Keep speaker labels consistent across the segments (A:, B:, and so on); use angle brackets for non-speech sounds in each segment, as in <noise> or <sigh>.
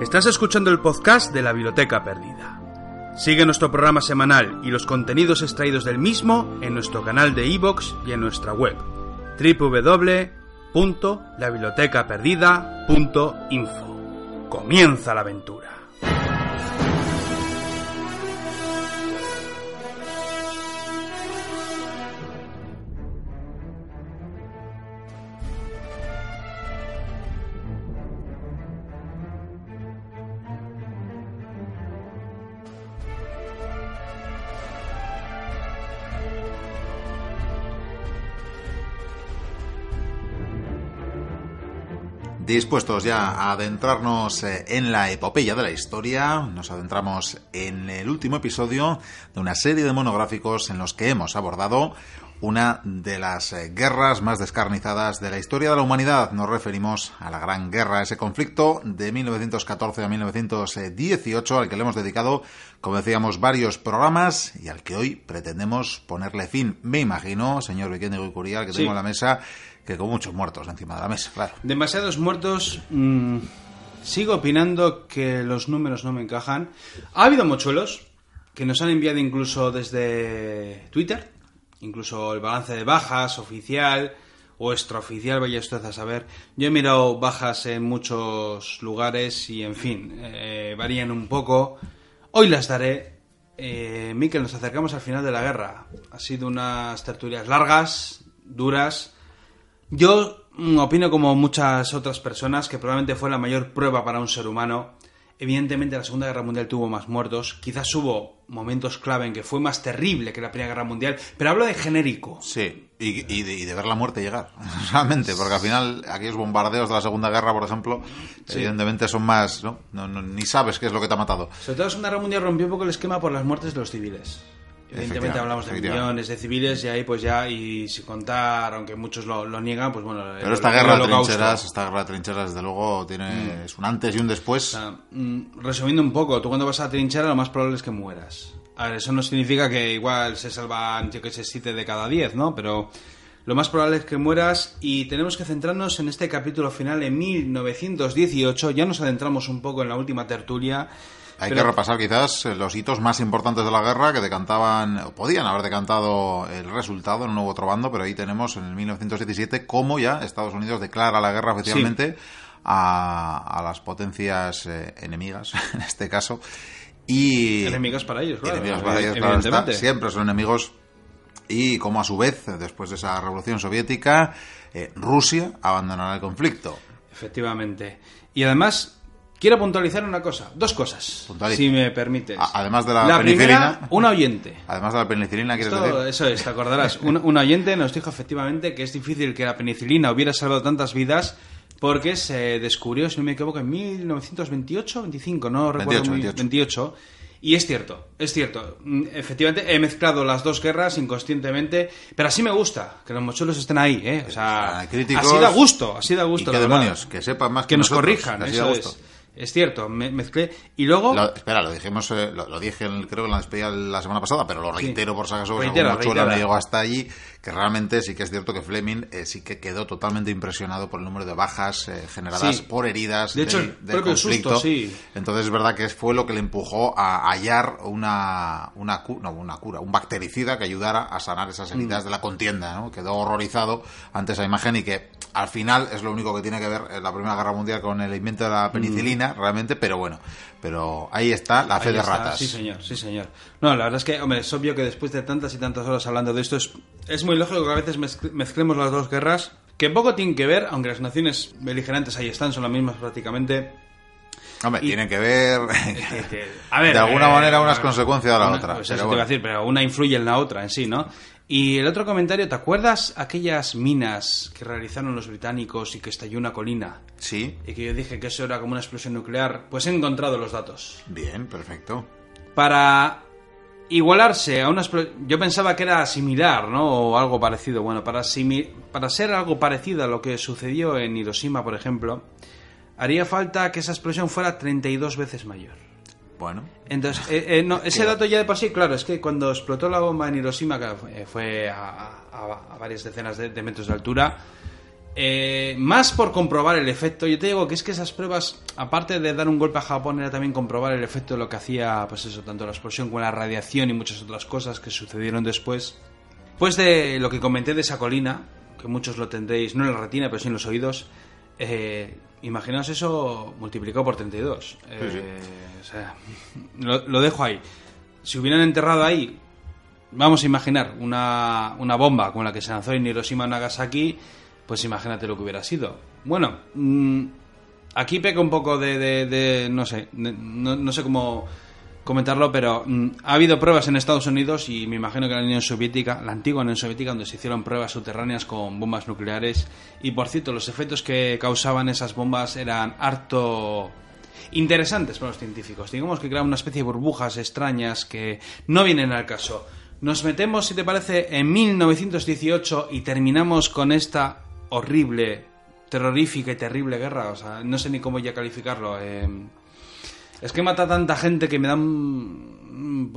A: Estás escuchando el podcast de la Biblioteca Perdida. Sigue nuestro programa semanal y los contenidos extraídos del mismo en nuestro canal de iVoox y en nuestra web www.labibliotecaperdida.info. Comienza la aventura.
B: Dispuestos ya a adentrarnos eh, en la epopeya de la historia, nos adentramos en el último episodio de una serie de monográficos en los que hemos abordado una de las eh, guerras más descarnizadas de la historia de la humanidad. Nos referimos a la Gran Guerra, ese conflicto de 1914 a 1918 al que le hemos dedicado, como decíamos, varios programas y al que hoy pretendemos ponerle fin. Me imagino, señor Vicente Guicurial, que
A: Sí.
B: tengo en la mesa, que con muchos muertos encima de la mesa, claro.
A: Demasiados muertos. mm, sigo opinando que los números no me encajan. Ha habido mochuelos que nos han enviado incluso desde Twitter, incluso el balance de bajas oficial o extraoficial, vaya usted a saber. Yo he mirado bajas en muchos lugares y, en fin, eh, varían un poco. Hoy las daré. Eh, Miquel, nos acercamos al final de la guerra. Ha sido unas tertulias largas, duras. Yo mm, opino como muchas otras personas que probablemente fue la mayor prueba para un ser humano. Evidentemente la Segunda Guerra Mundial tuvo más muertos, quizás hubo momentos clave en que fue más terrible que la Primera Guerra Mundial, pero hablo de genérico.
B: Sí, y, y de, y de ver la muerte llegar, <laughs> realmente, porque al final aquellos bombardeos de la Segunda Guerra, por ejemplo, evidentemente son más, ¿no? No, no- Ni sabes qué es lo que te ha matado.
A: Sobre todo la Segunda Guerra Mundial rompió un poco el esquema por las muertes de los civiles. Evidentemente hablamos de millones de civiles y ahí pues ya, y sin contar, aunque muchos lo, lo niegan, pues bueno...
B: Pero esta guerra de trincheras, esta guerra de trincheras, desde luego, tiene es un antes y un después.
A: O sea, mm, resumiendo un poco, tú cuando vas a trinchera lo más probable es que mueras. A ver, eso no significa que igual se salvan, yo que sé, 7 de cada 10, ¿no? Pero lo más probable es que mueras y tenemos que centrarnos en este capítulo final en 1918. Ya nos adentramos un poco en la última tertulia.
B: Hay
A: pero-
B: que repasar quizás los hitos más importantes de la guerra que decantaban, o podían haber decantado el resultado en uno u otro bando, pero ahí tenemos en el 1917 cómo ya Estados Unidos declara la guerra oficialmente a, a las potencias eh, enemigas, <laughs> en este caso. Y
A: Enemigas para ellos, claro.
B: enemigos para ellos, claro está. siempre son enemigos y como a su vez, después de esa revolución soviética, eh, Rusia abandonará el conflicto.
A: Efectivamente. Y además, quiero puntualizar una cosa, dos cosas,
B: Puntualiza.
A: si me permites.
B: A- además de la
A: La
B: penicilina.
A: primera, un oyente. <laughs>
B: Además de la penicilina, ¿quieres
A: Esto-
B: decir?
A: eso es, te acordarás. Un, un oyente nos dijo efectivamente que es difícil que la penicilina hubiera salvado tantas vidas porque se descubrió, si no me equivoco, en 1928 25, no recuerdo
B: 28,
A: muy
B: 28.
A: 28. Y es cierto, es cierto. Mm, Efectivamente, he mezclado las dos guerras inconscientemente, pero así me gusta que los mochuelos estén ahí, ¿eh? O sea,
B: Ah, críticos.
A: así da gusto, así da
B: ¿Y
A: gusto.
B: qué
A: la verdad.
B: demonios? Que sepan más que,
A: Que nos
B: nosotros,
A: corrijan,
B: así da
A: eso
B: gusto.
A: es. Es cierto, me- mezclé. Y luego...
B: Lo- espera, lo dijimos, eh, lo, lo dije en creo que en la despedida la semana pasada, pero lo reitero por si acaso algún mochuelo
A: reitera.
B: no llegó hasta allí, que realmente sí que es cierto que Fleming eh, sí que quedó totalmente impresionado por el número de bajas eh, generadas
A: Sí.
B: por heridas
A: De hecho,
B: del,
A: el
B: del conflicto.
A: susto, sí.
B: Entonces es verdad que fue lo que le empujó a hallar una, una, cu- no, una cura, un bactericida que ayudara a sanar esas heridas de la contienda, ¿no? Quedó horrorizado ante esa imagen y que al final es lo único que tiene que ver en la Primera Guerra Mundial con el invento de la penicilina, realmente, pero bueno, pero ahí está la fe
A: Ahí
B: de
A: está,
B: ratas.
A: Sí, señor, sí, señor. No, la verdad es que, hombre, es obvio que después de tantas y tantas horas hablando de esto, es, es muy lógico que a veces mezc- mezclemos las dos guerras, que poco tienen que ver, aunque las naciones beligerantes ahí están, son las mismas prácticamente.
B: Hombre,
A: Y-
B: tienen que ver <laughs>
A: A ver,
B: de alguna
A: eh,
B: manera una es
A: bueno,
B: consecuencia de la
A: una-
B: otra.
A: pues
B: pero
A: eso te
B: bueno.
A: iba a decir, pero una influye en la otra en sí, ¿no? Y el otro comentario, ¿te acuerdas aquellas minas que realizaron los británicos y que estalló una colina?
B: Sí,
A: Y que yo dije que eso era como una explosión nuclear. Pues he encontrado los datos.
B: bien, perfecto.
A: para igualarse a una explo- yo pensaba que era similar no o algo parecido bueno para simi- para ser algo parecido a lo que sucedió en Hiroshima por ejemplo haría falta que esa explosión fuera 32 veces mayor
B: Bueno,
A: entonces eh, eh, no, ese dato ya de por sí claro es que cuando explotó la bomba en Hiroshima que fue, a, a- a varias decenas de, de metros de altura eh, más por comprobar el efecto. Yo te digo que es que esas pruebas, aparte de dar un golpe a Japón, era también comprobar el efecto de lo que hacía, pues eso, tanto la explosión como la radiación y muchas otras cosas que sucedieron después. Pues de lo que comenté de esa colina, que muchos lo tendréis, no en la retina, pero sí en los oídos, eh, imaginaos eso multiplicado por 32. Eh, o sea, lo, lo dejo ahí. Si hubieran enterrado ahí vamos a imaginar una, una bomba con la que se lanzó en Hiroshima Nagasaki, pues imagínate lo que hubiera sido. Bueno, mm, aquí peca un poco de, de- de- no sé, de- no, no sé cómo comentarlo, pero mm, ha habido pruebas en Estados Unidos y me imagino que la Unión Soviética, la antigua Unión Soviética, donde se hicieron pruebas subterráneas con bombas nucleares. Y por cierto, los efectos que causaban esas bombas eran harto interesantes para los científicos. Digamos que creaban una especie de burbujas extrañas que no vienen al caso. Nos metemos, si te parece, en 1918 y terminamos con esta horrible, terrorífica y terrible guerra. O sea, no sé ni cómo ya calificarlo. eh. Es que mata tanta gente que me da un...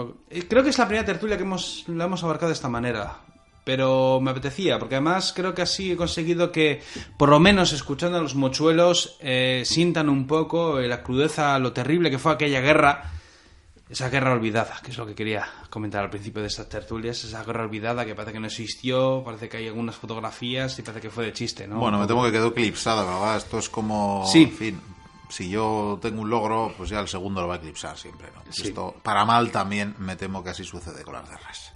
A: Creo que es la primera tertulia que hemos, la hemos abarcado de esta manera. Pero me apetecía, porque además creo que así he conseguido que, por lo menos escuchando a los mochuelos, eh, sientan un poco eh, la crudeza, lo terrible que fue aquella guerra. Esa guerra olvidada, que es lo que quería comentar al principio de estas tertulias. Esa guerra olvidada que parece que no existió, parece que hay algunas fotografías y parece que fue de chiste, ¿no?
B: Bueno, me temo que quedó eclipsada, ¿verdad? Esto es como,
A: Sí.
B: en fin, si yo tengo un logro, pues ya el segundo lo va a eclipsar siempre, ¿no?
A: Sí.
B: Esto, para mal también, me temo que así sucede con las guerras.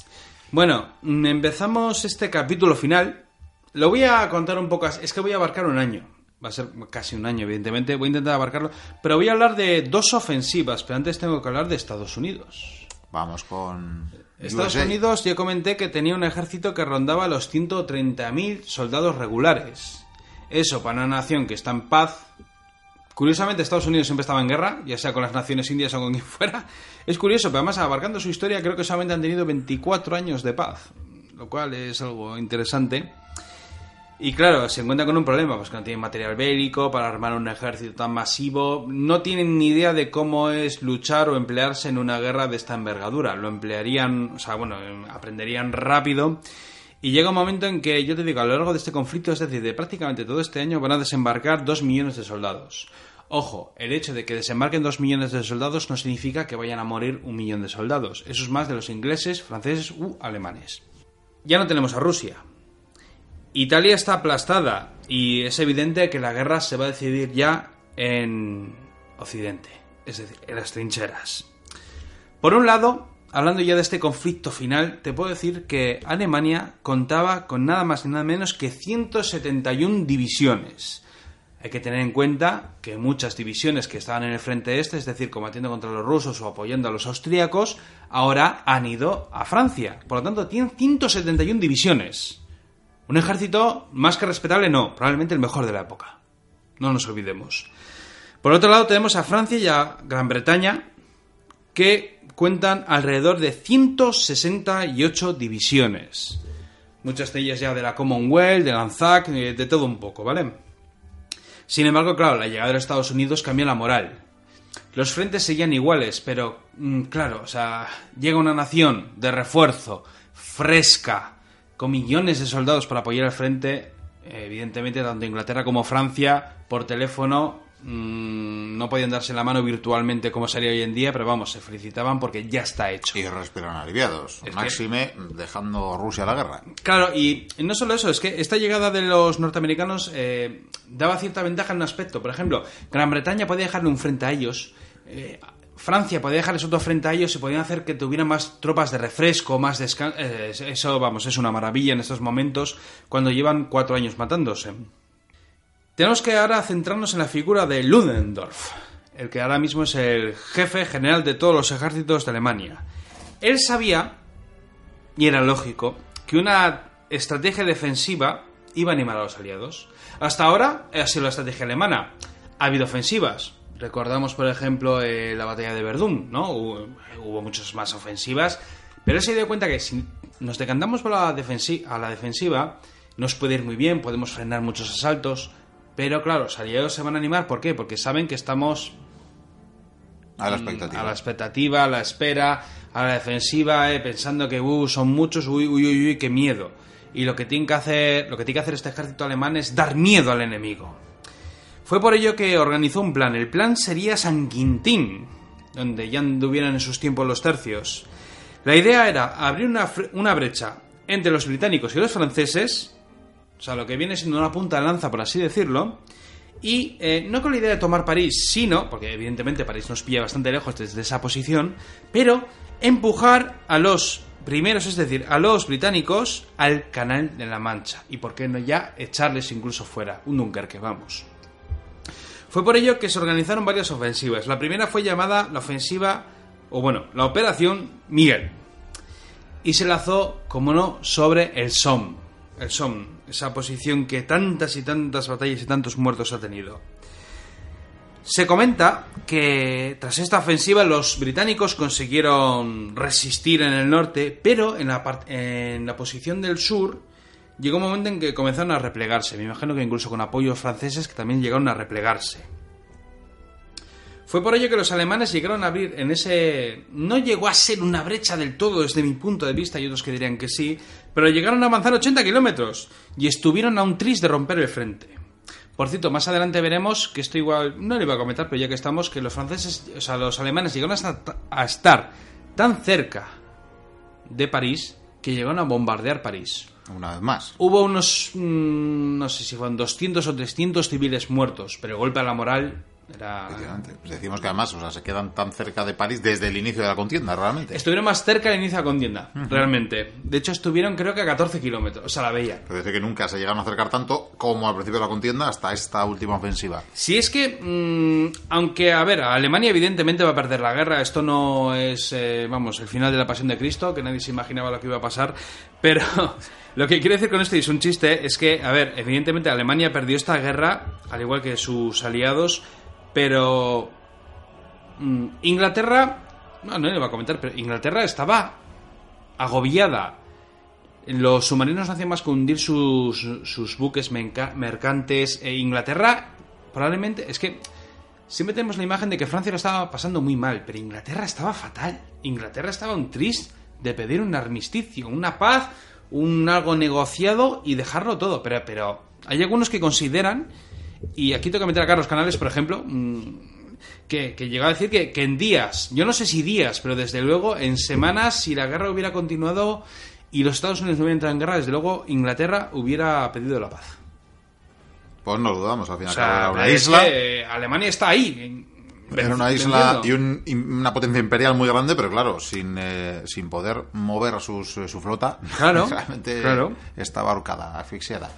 A: Bueno, mm, empezamos este capítulo final. Lo voy a contar un poco. Es que voy a abarcar un año. Va a ser casi un año, evidentemente. Voy a intentar abarcarlo. Pero voy a hablar de dos ofensivas. Pero antes tengo que hablar de Estados Unidos.
B: Vamos con...
A: Estados
B: USA.
A: Unidos, yo comenté que tenía un ejército que rondaba los 130.000 soldados regulares. Eso, para una nación que está en paz. Curiosamente, Estados Unidos siempre estaba en guerra, ya sea con las Naciones Indias o con quien <laughs> fuera. Es curioso, pero además, abarcando su historia, creo que solamente han tenido 24 años de paz, lo cual es algo interesante. Y claro, se encuentran con un problema, pues que no tienen material bélico para armar un ejército tan masivo, no tienen ni idea de cómo es luchar o emplearse en una guerra de esta envergadura. Lo emplearían, o sea, bueno, aprenderían rápido. Y llega un momento en que, yo te digo, a lo largo de este conflicto, es decir, de prácticamente todo este año, van a desembarcar dos millones de soldados. Ojo, el hecho de que desembarquen dos millones de soldados no significa que vayan a morir un millón de soldados. Eso es más de los ingleses, franceses u alemanes. Ya no tenemos a Rusia. Italia está aplastada y es evidente que la guerra se va a decidir ya en Occidente, es decir, en las trincheras. Por un lado, hablando ya de este conflicto final, te puedo decir que Alemania contaba con nada más y nada menos que 171 divisiones. Hay que tener en cuenta que muchas divisiones que estaban en el frente este, es decir, combatiendo contra los rusos o apoyando a los austríacos, ahora han ido a Francia. Por lo tanto, tienen 171 divisiones. Un ejército más que respetable, no, probablemente el mejor de la época. No nos olvidemos. Por otro lado, tenemos a Francia y a Gran Bretaña, que cuentan alrededor de 168 divisiones. Muchas de ellas ya de la Commonwealth, de la ANZAC, eh, de todo un poco, ¿vale? Sin embargo, claro, la llegada de los Estados Unidos cambió la moral. Los frentes seguían iguales, pero mm, claro, o sea, llega una nación de refuerzo, fresca, con millones de soldados para apoyar al frente, evidentemente tanto Inglaterra como Francia por teléfono mm, no podían darse la mano virtualmente como sería hoy en día, pero vamos, se felicitaban porque ya está hecho.
B: Y respiran aliviados.
A: que-
B: Máxime dejando Rusia la guerra.
A: Claro, y no solo eso, es que esta llegada de los norteamericanos eh, daba cierta ventaja en un aspecto. Por ejemplo, Gran Bretaña podía dejarle un frente a ellos, eh, Francia podía dejarles otro frente a ellos y podían hacer que tuvieran más tropas de refresco, más descanso. eso, vamos, es una maravilla en estos momentos cuando llevan cuatro años matándose. Tenemos que ahora centrarnos en la figura de Ludendorff, el que ahora mismo es el jefe general de todos los ejércitos de Alemania. Él sabía y era lógico que una estrategia defensiva iba a animar a los aliados. Hasta ahora ha sido la estrategia alemana. Ha habido ofensivas. Recordamos, por ejemplo, eh, la batalla de Verdún, ¿no? Hubo, hubo muchas más ofensivas. Pero él se dio cuenta que si nos decantamos por a la defensiva, nos puede ir muy bien, podemos frenar muchos asaltos. Pero claro, los aliados se van a animar. ¿Por qué? Porque saben que estamos
B: A la expectativa.
A: a la expectativa, a la espera, a la defensiva, eh, pensando que uh, son muchos, uy, uy, uy, uy, qué miedo. y lo que tiene que hacer, lo que tiene que hacer este ejército alemán es dar miedo al enemigo. Fue por ello que organizó un plan. El plan sería San Quintín, donde ya anduvieran en sus tiempos los tercios. La idea era abrir una, una brecha entre los británicos y los franceses, o sea, lo que viene siendo una punta de lanza, por así decirlo, y eh, no con la idea de tomar París, sino, porque evidentemente París nos pilla bastante lejos desde esa posición, pero empujar a los primeros, es decir, a los británicos, al Canal de la Mancha. Y por qué no ya echarles incluso fuera, un Dunkerque, vamos. Fue por ello que se organizaron varias ofensivas. La primera fue llamada la ofensiva, o bueno, la Operación Miguel. Y se lanzó, como no, sobre el Somme. El Somme, esa posición que tantas y tantas batallas y tantos muertos ha tenido. Se comenta que tras esta ofensiva los británicos consiguieron resistir en el norte, pero en la, en la posición del sur llegó un momento en que comenzaron a replegarse. Me imagino que incluso con apoyos franceses que también llegaron a replegarse. Fue por ello que los alemanes llegaron a abrir en ese... No llegó a ser una brecha del todo desde mi punto de vista, y otros que dirían que sí, pero llegaron a avanzar 80 kilómetros y estuvieron a un tris de romper el frente. Por cierto, más adelante veremos que esto igual... No le iba a comentar, pero ya que estamos, que los franceses, o sea, los alemanes llegaron hasta, a estar tan cerca de París que llegaron a bombardear París.
B: Una vez más.
A: Hubo unos, mm, no sé si fueron 200 o 300 civiles muertos, pero el golpe a la moral era...
B: Pues decimos que además, o sea, se quedan tan cerca de París desde el inicio de la contienda, realmente.
A: Estuvieron más cerca del inicio de la contienda, realmente. De hecho, estuvieron creo que a 14 kilómetros, o sea, la veía.
B: Pero dice que nunca se llegaron a acercar tanto como al principio de la contienda hasta esta última ofensiva.
A: Si es que, mm, aunque, a ver, Alemania evidentemente va a perder la guerra, esto no es, eh, vamos, el final de la pasión de Cristo, que nadie se imaginaba lo que iba a pasar, pero <laughs> lo que quiero decir con esto, y es un chiste, es que, a ver, evidentemente Alemania perdió esta guerra, al igual que sus aliados, pero mm, Inglaterra, no, no le iba a comentar, pero Inglaterra estaba agobiada. Los submarinos no hacían más que hundir sus, sus buques mercantes. E Inglaterra, probablemente, es que siempre tenemos la imagen de que Francia lo estaba pasando muy mal, pero Inglaterra estaba fatal. Inglaterra estaba un triste de pedir un armisticio, una paz, un algo negociado y dejarlo todo. Pero, pero hay algunos que consideran, y aquí tengo que meter a Carlos Canales, por ejemplo, mm, que, que llegó a decir que, que en días, yo no sé si días, pero desde luego en semanas, si la guerra hubiera continuado y los Estados Unidos no hubieran entrado en guerra, desde luego Inglaterra hubiera pedido la paz.
B: Pues no lo dudamos, al final
A: O sea,
B: era una isla.
A: que, Alemania está ahí.
B: Era una isla y
A: venciendo.
B: un- y una potencia imperial muy grande, pero claro, sin, eh, sin poder mover sus, eh, su flota.
A: Claro, <laughs>
B: realmente
A: claro.
B: estaba ahorcada, asfixiada.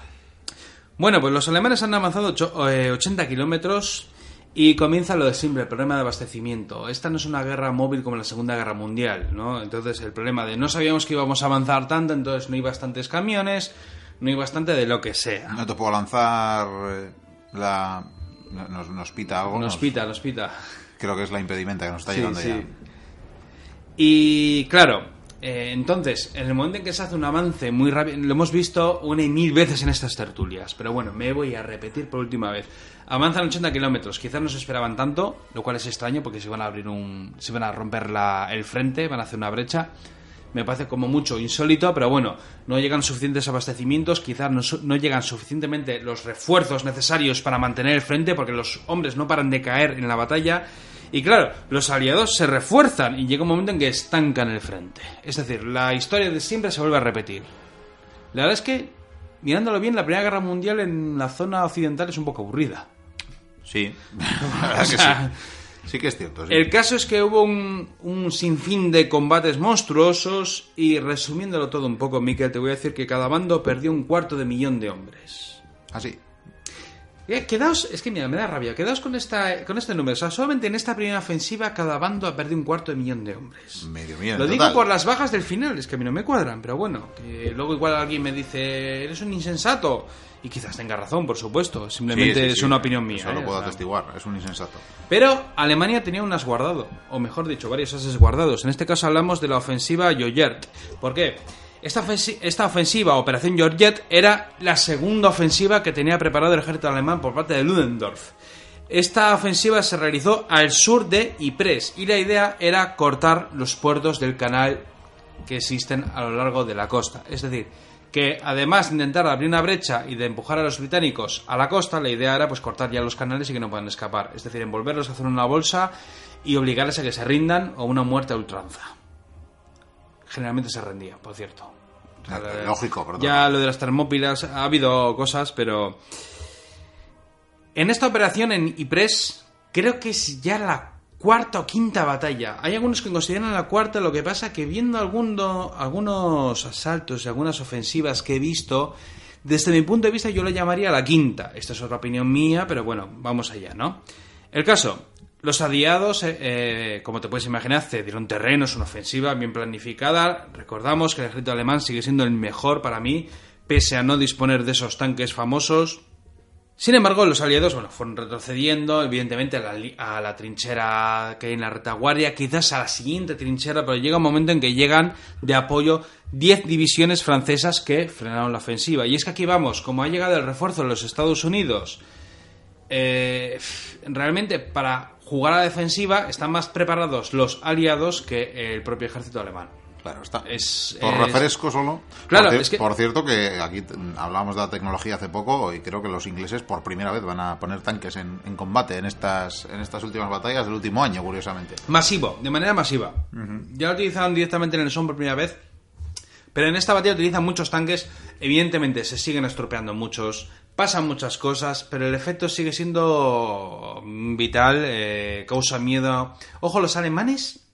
A: Bueno, pues los alemanes han avanzado ocho- eh, 80 kilómetros y comienza lo de siempre, el problema de abastecimiento. Esta no es una guerra móvil como la Segunda Guerra Mundial, ¿no? Entonces el problema de no sabíamos que íbamos a avanzar tanto, entonces no hay bastantes camiones, no hay bastante de lo que sea.
B: No te puedo lanzar eh, la... Nos, nos pita algo.
A: Nos pita, nos pita.
B: Creo que es la impedimenta que nos está
A: Sí,
B: llegando
A: sí.
B: ya.
A: Y claro, eh, entonces, en el momento en que se hace un avance muy rápido, lo hemos visto una y mil veces en estas tertulias, pero bueno, me voy a repetir por última vez. Avanzan 80 kilómetros, quizás no se esperaban tanto, lo cual es extraño porque se van a abrir un. se van a romper la- el frente, van a hacer una brecha. Me parece como mucho insólito, pero bueno, no llegan suficientes abastecimientos, quizás no, no llegan suficientemente los refuerzos necesarios para mantener el frente, porque los hombres no paran de caer en la batalla. Y claro, los aliados se refuerzan y llega un momento en que estancan el frente. Es decir, la historia de siempre se vuelve a repetir. La verdad es que, mirándolo bien, la Primera Guerra Mundial en la zona occidental es un poco aburrida.
B: Sí, <laughs> la verdad que sí. Sí que es cierto. sí.
A: El caso es que hubo un, un sinfín de combates monstruosos y resumiéndolo todo un poco, Miquel, te voy a decir que cada bando perdió un cuarto de millón de hombres.
B: Así.
A: Eh, Quedaos, es que mira, me da rabia, quedaos con, esta, con este número. O sea, solamente en esta primera ofensiva cada bando ha perdido un cuarto de millón de hombres.
B: Medio millón.
A: Lo digo
B: total.
A: por las bajas del final, es que a mí no me cuadran, pero bueno, que luego igual alguien me dice, eres un insensato. Y quizás tenga razón, por supuesto, simplemente
B: Sí, sí,
A: es una opinión mía.
B: Eso lo
A: ¿eh?
B: puedo
A: O sea,
B: atestiguar, es un insensato.
A: pero Alemania tenía un as guardado, o mejor dicho, varios ases guardados. En este caso hablamos de la ofensiva Georgette. ¿Por qué? Esta, ofensi- esta ofensiva, Operación Georgette, era la segunda ofensiva que tenía preparado el ejército alemán por parte de Ludendorff. Esta ofensiva se realizó al sur de Ypres y la idea era cortar los puertos del canal que existen a lo largo de la costa. Es decir, que además de intentar abrir una brecha y de empujar a los británicos a la costa, la idea era pues cortar ya los canales y que no puedan escapar. Es decir, envolverlos, hacer una bolsa y obligarles a que se rindan o una muerte a ultranza. Generalmente se rendía, por cierto. La-
B: lógico, perdón.
A: Ya lo de las termópilas, ha habido cosas, pero... En esta operación en Ypres, creo que es ya la cuarta o quinta batalla. Hay algunos que consideran la cuarta, lo que pasa que viendo alguno- algunos asaltos y algunas ofensivas que he visto, desde mi punto de vista yo lo llamaría la quinta. Esta es otra opinión mía, pero bueno, vamos allá, ¿no? El caso, los aliados, eh, eh, como te puedes imaginar, cedieron terreno, es una ofensiva bien planificada. Recordamos que el ejército alemán sigue siendo el mejor para mí, pese a no disponer de esos tanques famosos. Sin embargo, los aliados bueno, fueron retrocediendo, evidentemente, a la, trinchera que hay en la retaguardia, quizás a la siguiente trinchera, pero llega un momento en que llegan de apoyo 10 divisiones francesas que frenaron la ofensiva. Y es que aquí vamos, como ha llegado el refuerzo de los Estados Unidos, eh, realmente para jugar a la defensiva están más preparados los aliados que el propio ejército alemán.
B: Claro, está.
A: Es-
B: Por
A: es-
B: refresco solo.
A: Claro,
B: por, cier-
A: es que-
B: por cierto que aquí hablábamos de la tecnología hace poco y creo que los ingleses por primera vez van a poner tanques en, en combate en estas, en estas últimas batallas del último año, curiosamente.
A: Masivo, de manera masiva. Ya lo utilizaron directamente en el Somme por primera vez. Pero en esta batalla utilizan muchos tanques. Evidentemente se siguen estropeando muchos. Pasan muchas cosas. Pero el efecto sigue siendo vital. eh, causa miedo. Ojo, los alemanes.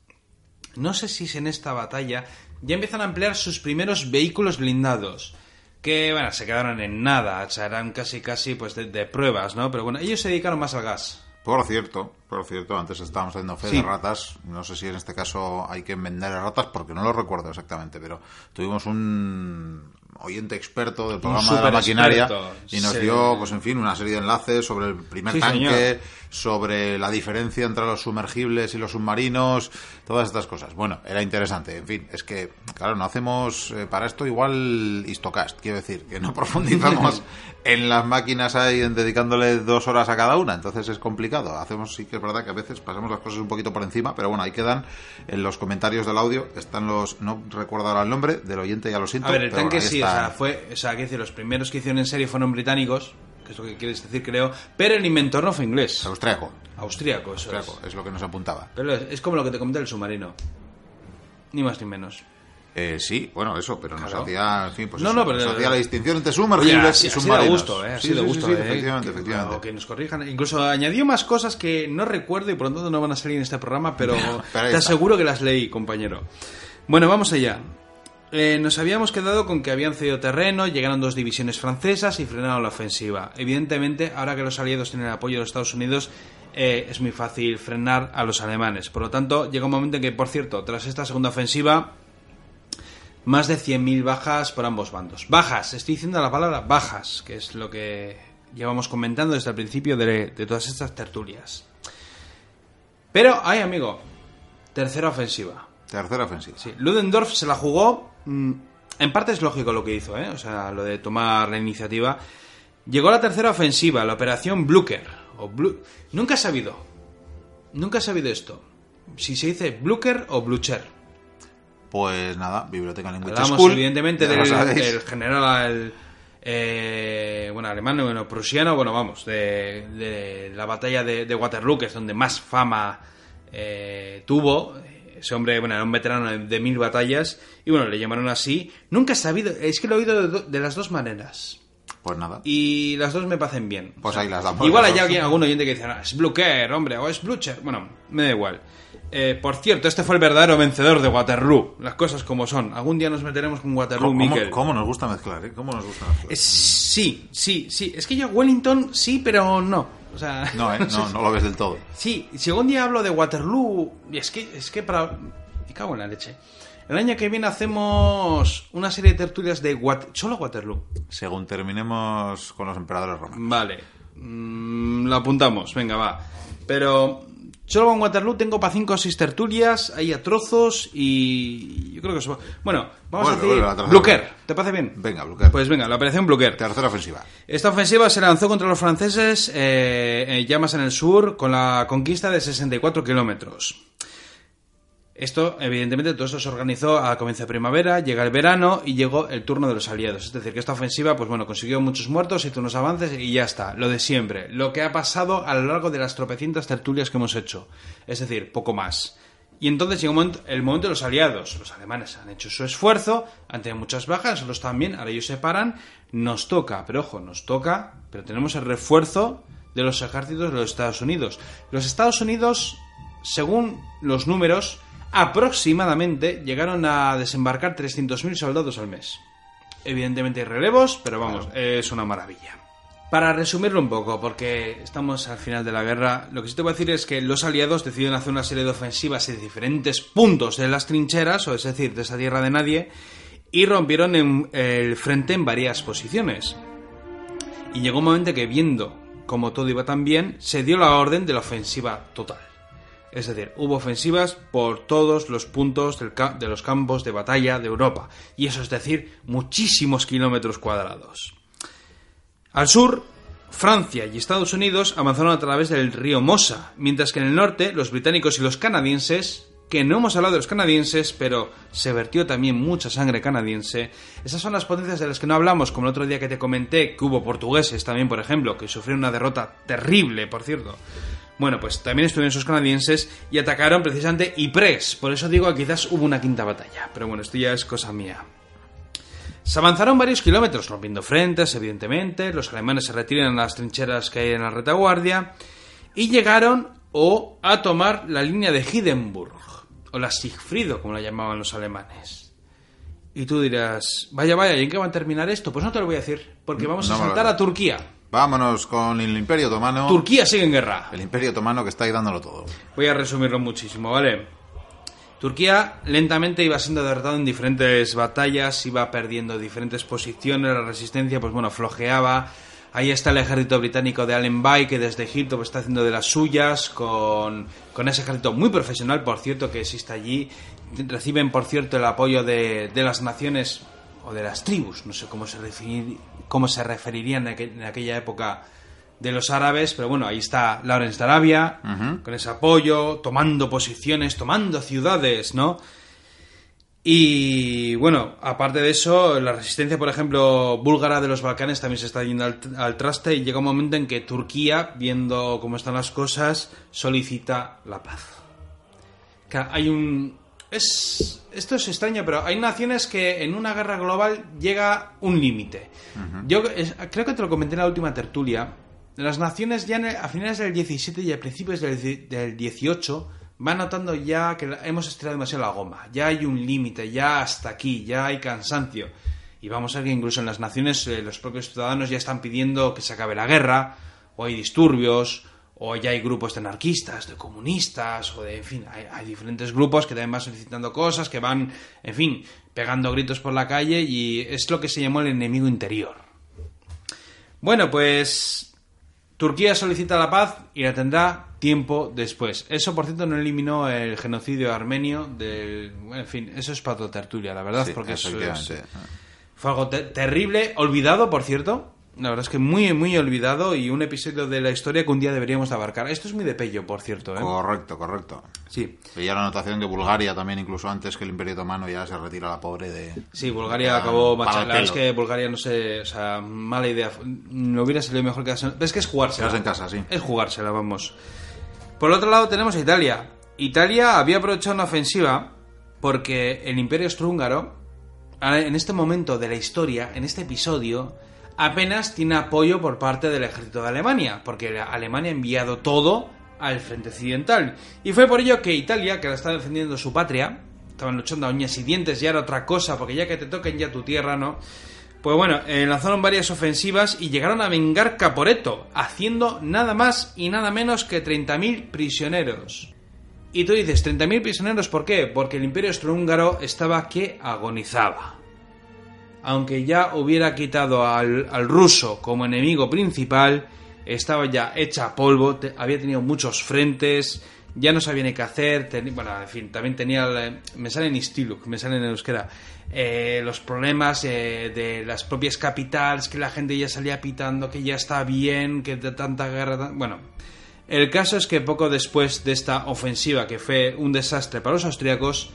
A: No sé si es en esta batalla. Ya empiezan a emplear sus primeros vehículos blindados. Que, bueno, se quedaron en nada. O sea, eran casi, casi, pues, de, de pruebas, ¿no? Pero bueno, ellos se dedicaron más al gas.
B: Por cierto, por cierto, antes estábamos haciendo fe
A: Sí.
B: de ratas. No sé si en este caso hay que enmendar a ratas porque no lo recuerdo exactamente, pero tuvimos un oyente experto del programa de la maquinaria
A: experto,
B: y nos
A: sí.
B: dio, pues en fin, una serie de enlaces sobre el primer
A: Sí,
B: tanque,
A: señor.
B: Sobre la diferencia entre los sumergibles y los submarinos, todas estas cosas. Bueno, era interesante. En fin, es que, claro, no hacemos eh, para esto igual Histocast, quiero decir, que no <laughs> profundizamos en las máquinas ahí en dedicándole dos horas a cada una, entonces es complicado. Hacemos, sí que es verdad que a veces pasamos las cosas un poquito por encima, pero bueno, ahí quedan en los comentarios del audio, están los, no recuerdo ahora el nombre del oyente, ya lo siento.
A: A ver, el tanque sí, o sea, fue, o sea, quiero decir, los primeros que hicieron en serie fueron británicos, que es lo que quieres decir, creo, pero el inventor no fue inglés,
B: Austriaco,
A: austríaco, eso
B: austriaco,
A: es.
B: es lo que nos apuntaba.
A: Pero es, es como lo que te comenté del submarino, ni más ni menos.
B: Eh, sí, bueno, eso, pero nos
A: Claro.
B: hacía, fin, pues
A: No,
B: eso,
A: no, pero-
B: nos hacía la distinción entre sumergibles y submarinos.
A: gusto, ¿eh? Así
B: Sí, sí,
A: gusto,
B: sí,
A: ¿eh?
B: efectivamente,
A: Que-
B: efectivamente.
A: o que nos corrijan. Incluso añadió más cosas que no recuerdo y por lo tanto no van a salir en este programa, pero, <laughs>
B: pero
A: te aseguro que las leí, compañero. Bueno, vamos allá. Eh, nos habíamos quedado con que habían cedido terreno, llegaron dos divisiones francesas y frenaron la ofensiva. Evidentemente, ahora que los aliados tienen el apoyo de los Estados Unidos, eh, es muy fácil frenar a los alemanes. Por lo tanto, llega un momento en que, por cierto, tras esta segunda ofensiva, más de 100.000 bajas por ambos bandos. Bajas, estoy diciendo la palabra bajas, que es lo que llevamos comentando desde el principio de, de todas estas tertulias. Pero, ay amigo, tercera ofensiva.
B: Tercera ofensiva.
A: Sí, Ludendorff se la jugó. Mm, en parte es lógico lo que hizo, ¿eh? O sea, lo de tomar la iniciativa. Llegó la tercera ofensiva, la operación Blucher. O Blu- Nunca he sabido. Nunca he sabido esto. Si se dice Blucher o Blucher.
B: Pues nada, Biblioteca Lingüística
A: Hablamos
B: School.
A: evidentemente del, del general eh, bueno, alemán, bueno, prusiano, bueno, vamos, de, de la batalla de, de Waterloo, que es donde más fama eh, tuvo. Ese hombre, bueno, era un veterano de, mil batallas y bueno, le llamaron así. Nunca he sabido, es que lo he oído de, de las dos maneras.
B: Pues nada.
A: Y las dos me parecen bien.
B: Pues ahí las damos,
A: Igual hay alguien, algún oyente que dice, "Ah, es Blucher, hombre, o es Blucher. Bueno, me da igual. Eh, por cierto, este fue el verdadero vencedor de Waterloo. Las cosas como son. Algún día nos meteremos con Waterloo,
B: ¿Cómo,
A: Miquel.
B: cómo nos gusta mezclar, eh? ¿Cómo nos gusta mezclar?
A: Es- sí, sí, sí. Es que yo Wellington sí, pero no. O sea,
B: No, ¿eh? No, no lo ves del todo. <laughs>
A: Sí, si algún día hablo de Waterloo, y es que, es que para... Me cago en la leche. El año que viene hacemos una serie de tertulias de Wat- solo Waterloo.
B: Según terminemos con los emperadores romanos.
A: Vale, Mm, lo apuntamos, venga, va. Pero solo con Waterloo tengo para 5 o 6 tertulias, ahí a trozos y yo creo que eso... Bueno, vamos
B: Vuelve,
A: a decir... Blucher, ¿te parece bien?
B: Venga, Blucher.
A: Pues venga, la operación Blucher.
B: Tercera ofensiva.
A: Esta ofensiva se lanzó contra los franceses eh, en llamas en el sur con la conquista de 64 kilómetros. Esto, evidentemente, todo esto se organizó a comienzo de primavera, llega el verano y llegó el turno de los aliados. Es decir, que esta ofensiva, pues bueno, consiguió muchos muertos, hizo unos avances y ya está. Lo de siempre. Lo que ha pasado a lo largo de las tropecientas tertulias que hemos hecho. Es decir, poco más. Y entonces llegó el momento de los aliados. Los alemanes han hecho su esfuerzo, han tenido muchas bajas, nosotros también, ahora ellos se paran. Nos toca, pero ojo, nos toca, pero tenemos el refuerzo de los ejércitos de los Estados Unidos. Los Estados Unidos, según los números, aproximadamente llegaron a desembarcar 300.000 soldados al mes. Evidentemente hay relevos, pero vamos, es una maravilla. Para resumirlo un poco, porque estamos al final de la guerra, lo que sí te voy a decir es que los aliados deciden hacer una serie de ofensivas en diferentes puntos de las trincheras, o es decir, de esa tierra de nadie, y rompieron en el frente en varias posiciones. Y llegó un momento que viendo como todo iba tan bien, se dio la orden de la ofensiva total. Es decir, hubo ofensivas por todos los puntos de los campos de batalla de Europa, y eso es decir, muchísimos kilómetros cuadrados. Al sur, Francia y Estados Unidos avanzaron a través del río Mosa, mientras que en el norte los británicos y los canadienses que no hemos hablado de los canadienses, pero se vertió también mucha sangre canadiense. Esas son las potencias de las que no hablamos, como el otro día que te comenté, que hubo portugueses también, por ejemplo, que sufrieron una derrota terrible, por cierto. Bueno, pues también estuvieron esos canadienses y atacaron precisamente Ypres. Por eso digo que quizás hubo una quinta batalla. Pero bueno, esto ya es cosa mía. Se avanzaron varios kilómetros, rompiendo frentes, evidentemente. Los alemanes se retiran a las trincheras que hay en la retaguardia. Y llegaron o a tomar la línea de Hindenburg o la Sigfrido, como la llamaban los alemanes. Y tú dirás, vaya, vaya, ¿y en qué va a terminar esto? Pues no te lo voy a decir, porque vamos a saltar a Turquía.
B: Vámonos con el Imperio Otomano.
A: Turquía sigue en guerra.
B: El Imperio Otomano que está ahí dándolo todo.
A: Voy a resumirlo muchísimo, ¿vale? Turquía lentamente iba siendo derrotado en diferentes batallas, iba perdiendo diferentes posiciones, la resistencia, pues bueno, flojeaba, Ahí está el ejército británico de Allenby, que desde Egipto pues, está haciendo de las suyas, con, ese ejército muy profesional, por cierto, que existe allí. Reciben, por cierto, el apoyo de, las naciones o de las tribus, no sé cómo se, cómo se referirían en, aquella época de los árabes, pero bueno, ahí está Lawrence de Arabia, con ese apoyo, tomando posiciones, tomando ciudades, ¿no? Y bueno, aparte de eso, la resistencia, por ejemplo, búlgara de los Balcanes también se está yendo al, traste y llega un momento en que Turquía, viendo cómo están las cosas, solicita la paz. hay un... Es, esto es extraño, pero hay naciones que en una guerra global llega un límite. Yo creo que te lo comenté en la última tertulia. Las naciones ya a finales del 17 y a principios del, del 18 va notando ya que hemos estirado demasiado la goma, ya hay un límite, ya hasta aquí, ya hay cansancio. Y vamos a ver que incluso en las naciones eh, los propios ciudadanos ya están pidiendo que se acabe la guerra, o hay disturbios, o ya hay grupos de anarquistas, de comunistas, o de, en fin, hay, hay, diferentes grupos que también van solicitando cosas, que van, en fin, pegando gritos por la calle y es lo que se llamó el enemigo interior. Bueno, pues Turquía solicita la paz y la tendrá tiempo después. Eso, por cierto, no eliminó el genocidio armenio del... En fin, eso es pato tertulia, la verdad, porque eso fue algo terrible, olvidado, por cierto, la verdad es que muy, muy olvidado y un episodio de la historia que un día deberíamos abarcar. Esto es muy de pello, por cierto. ¿eh?
B: Correcto, correcto.
A: Sí.
B: Veía la anotación que Bulgaria también, incluso antes que el Imperio Otomano, ya se retira la pobre de...
A: Sí, Bulgaria acabó machacada. Es que Bulgaria, no sé, o sea, mala idea. No hubiera salido mejor que... Es que es jugársela.
B: en casa, sí.
A: Es jugársela, vamos. Por otro lado tenemos a Italia. Italia había aprovechado una ofensiva porque el Imperio Austrohúngaro, en este momento de la historia, en este episodio apenas tiene apoyo por parte del ejército de Alemania, porque Alemania ha enviado todo al frente occidental. Y fue por ello que Italia, que ahora estaba defendiendo su patria, estaban luchando a uñas y dientes, ya era otra cosa, porque ya que te toquen ya tu tierra, ¿no? Pues bueno, eh, lanzaron varias ofensivas y llegaron a vengar Caporeto, haciendo nada más y nada menos que 30.000 prisioneros. Y tú dices, ¿30.000 prisioneros por qué? Porque el imperio austrohúngaro estaba que agonizaba aunque ya hubiera quitado al, ruso como enemigo principal, estaba ya hecha polvo, había tenido muchos frentes, ya no sabía ni qué hacer, bueno, en fin, también tenía, me sale en Istiluk, me sale en euskera, eh, los problemas eh, de las propias capitales, que la gente ya salía pitando, que ya está bien, que de tanta guerra, bueno, El caso es que poco después de esta ofensiva, que fue un desastre para los austriacos,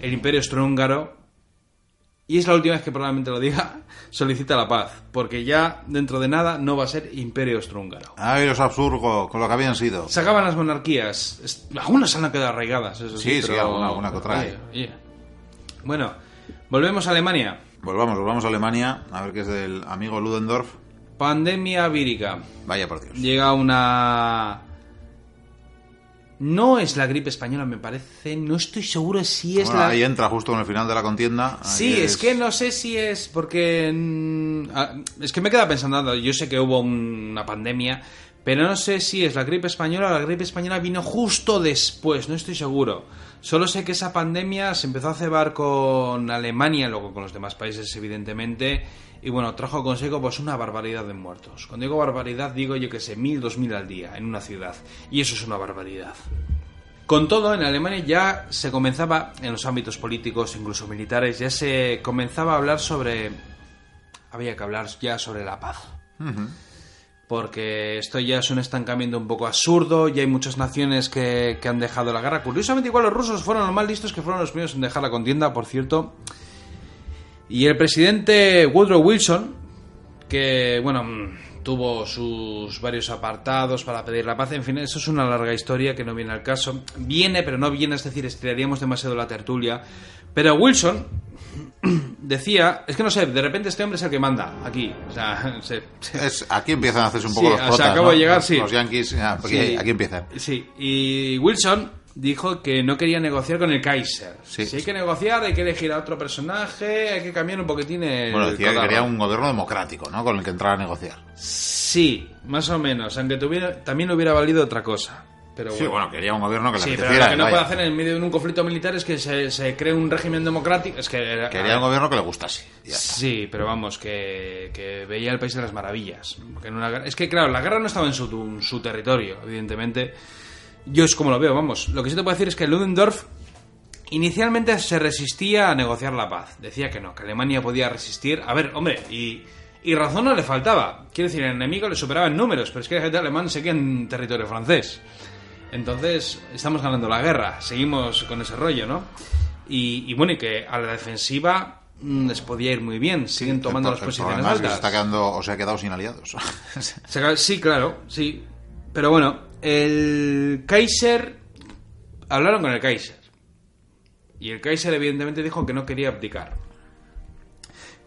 A: el imperio austrohúngaro, y es la última vez que probablemente lo diga, <laughs> solicita la paz, porque ya dentro de nada no va a ser imperio austrohúngaro.
B: Ay, los absurdo, con lo que habían sido.
A: Se acaban las monarquías, algunas han quedado arraigadas, eso sí,
B: Sí, sí,
A: pero-
B: alguna- alguna que otra.
A: Bueno, volvemos a Alemania.
B: Volvamos, volvamos a Alemania, a ver qué es del amigo Ludendorff.
A: Pandemia vírica.
B: Vaya por Dios.
A: Llega una... No es la gripe española, me parece. No estoy seguro si es
B: Bueno,
A: la...
B: ahí entra justo en el final de la contienda.
A: Sí, es... que no sé si es porque... mm, ah, Es que me queda pensando, yo sé que hubo una pandemia, pero no sé si es la gripe española o la gripe española vino justo después, no estoy seguro. Solo sé que esa pandemia se empezó a cebar con Alemania, luego con los demás países evidentemente, y bueno, trajo consigo pues una barbaridad de muertos. Cuando digo barbaridad digo yo que sé, mil, dos mil al día en una ciudad, y eso es una barbaridad. Con todo, en Alemania ya se comenzaba, en los ámbitos políticos, incluso militares, ya se comenzaba a hablar sobre... Había que hablar ya sobre la paz. Porque esto ya es un estancamiento un poco absurdo, ya hay muchas naciones que, que han dejado la guerra. Curiosamente, igual los rusos fueron los más listos que fueron los primeros en dejar la contienda, por cierto. Y el presidente Woodrow Wilson, que, bueno, mm, tuvo sus varios apartados para pedir la paz, en fin, eso es una larga historia que no viene al caso. Viene, pero no viene, es decir, estiraríamos demasiado la tertulia. Pero Wilson <clears throat> decía, es que no sé, de repente este hombre es el que manda aquí. O sea, <laughs> se- se-
B: Es, aquí empiezan a hacerse un
A: Sí,
B: poco
A: o
B: los
A: sea,
B: protas,
A: acabo
B: ¿no?
A: de llegar, sí.
B: Los yankees, ah, porque
A: Sí.
B: aquí empiezan.
A: Sí, y Wilson dijo que no quería negociar con el Kaiser.
B: Sí.
A: Si hay que negociar, hay que elegir a otro personaje, hay que cambiar un poquitín el
B: Bueno, decía que quería un gobierno democrático, ¿no? Con el que entrar a negociar.
A: Sí, más o menos, aunque tuviera, también hubiera valido otra cosa. Pero
B: Sí, bueno, quería un gobierno que le
A: Sí, pero lo que no
B: vaya.
A: puede hacer en medio de un conflicto militar es que se, se cree un régimen democrático. Es que
B: Quería un gobierno que le gustase.
A: Sí, pero vamos, que, que veía el país de las maravillas. En una es que, claro, la guerra no estaba en su, en su territorio, evidentemente. Yo es como lo veo, vamos. Lo que sí te puedo decir es que Ludendorff inicialmente se resistía a negociar la paz. Decía que no, que Alemania podía resistir. A ver, hombre, y, y razón no le faltaba. Quiero decir, el enemigo le superaba en números, pero es que el ejército alemán seguía en territorio francés. Entonces, estamos ganando la guerra, seguimos con ese rollo, ¿no? Y, y bueno, y que a la defensiva mm, les podía ir muy bien, siguen tomando
B: El
A: las
B: el
A: posiciones
B: que se
A: altas.
B: está quedando, o se ha quedado sin aliados. <laughs>
A: Sí, claro, sí. Pero bueno, el Kaiser. Hablaron con el Kaiser. Y el Kaiser, evidentemente, dijo que no quería abdicar.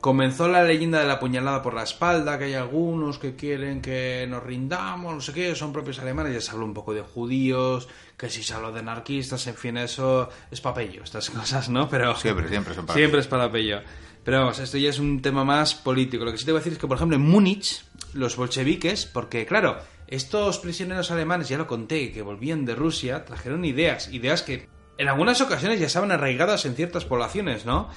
A: Comenzó la leyenda de la puñalada por la espalda, que hay algunos que quieren que nos rindamos, no sé qué, son propios alemanes. Ya se habló un poco de judíos, que si se habló de anarquistas, en fin, eso es papello, estas <laughs> cosas, ¿no? Pero
B: Siempre, siempre son para
A: Siempre es para pello. Pero vamos, esto ya es un tema más político. Lo que sí te voy a decir es que, por ejemplo, en Múnich, los bolcheviques, porque claro, estos prisioneros alemanes, ya lo conté, que volvían de Rusia, trajeron ideas, ideas que en algunas ocasiones ya estaban arraigadas en ciertas poblaciones, ¿no?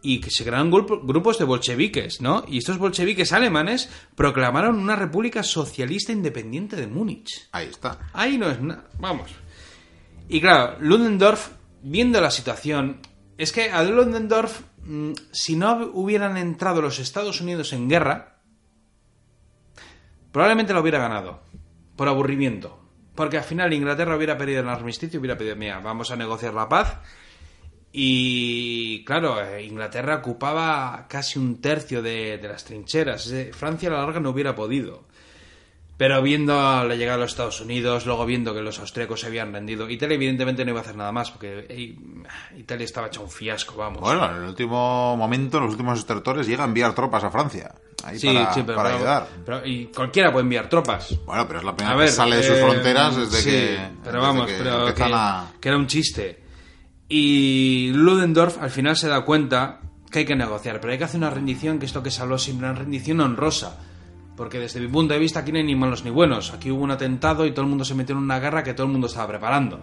A: Y que se crearon grupo- grupos de bolcheviques, ¿no? Y estos bolcheviques alemanes proclamaron una república socialista independiente de Múnich.
B: Ahí está.
A: Ahí no es nada. Vamos. Y claro, Ludendorff, viendo la situación, es que a Ludendorff, mm, si no hubieran entrado los Estados Unidos en guerra, probablemente lo hubiera ganado. Por aburrimiento. Porque al final Inglaterra hubiera pedido el armisticio y hubiera pedido, mira, vamos a negociar la paz. Y claro, eh, Inglaterra ocupaba casi un tercio de, de las trincheras. Francia a la larga no hubiera podido. Pero viendo la llegada de los Estados Unidos, luego viendo que los austríacos se habían rendido, Italia evidentemente no iba a hacer nada más, porque eh, Italia estaba hecho un fiasco, vamos.
B: Bueno, en el último momento, en los últimos estertores, llega a enviar tropas a Francia. Ahí
A: sí,
B: para,
A: sí, pero,
B: para
A: pero-
B: ayudar.
A: pero- y cualquiera puede enviar tropas.
B: Bueno, pero es la primera
A: A
B: vez
A: ver,
B: que sale de sus
A: eh,
B: fronteras desde
A: sí,
B: que.
A: Pero
B: desde
A: vamos,
B: que
A: pero que,
B: empiezan a.
A: que era un chiste. Y Ludendorff al final se da cuenta que hay que negociar, pero hay que hacer una rendición, que es lo que se habló siempre, una rendición honrosa. Porque desde mi punto de vista aquí no hay ni malos ni buenos. Aquí hubo un atentado y todo el mundo se metió en una guerra que todo el mundo estaba preparando.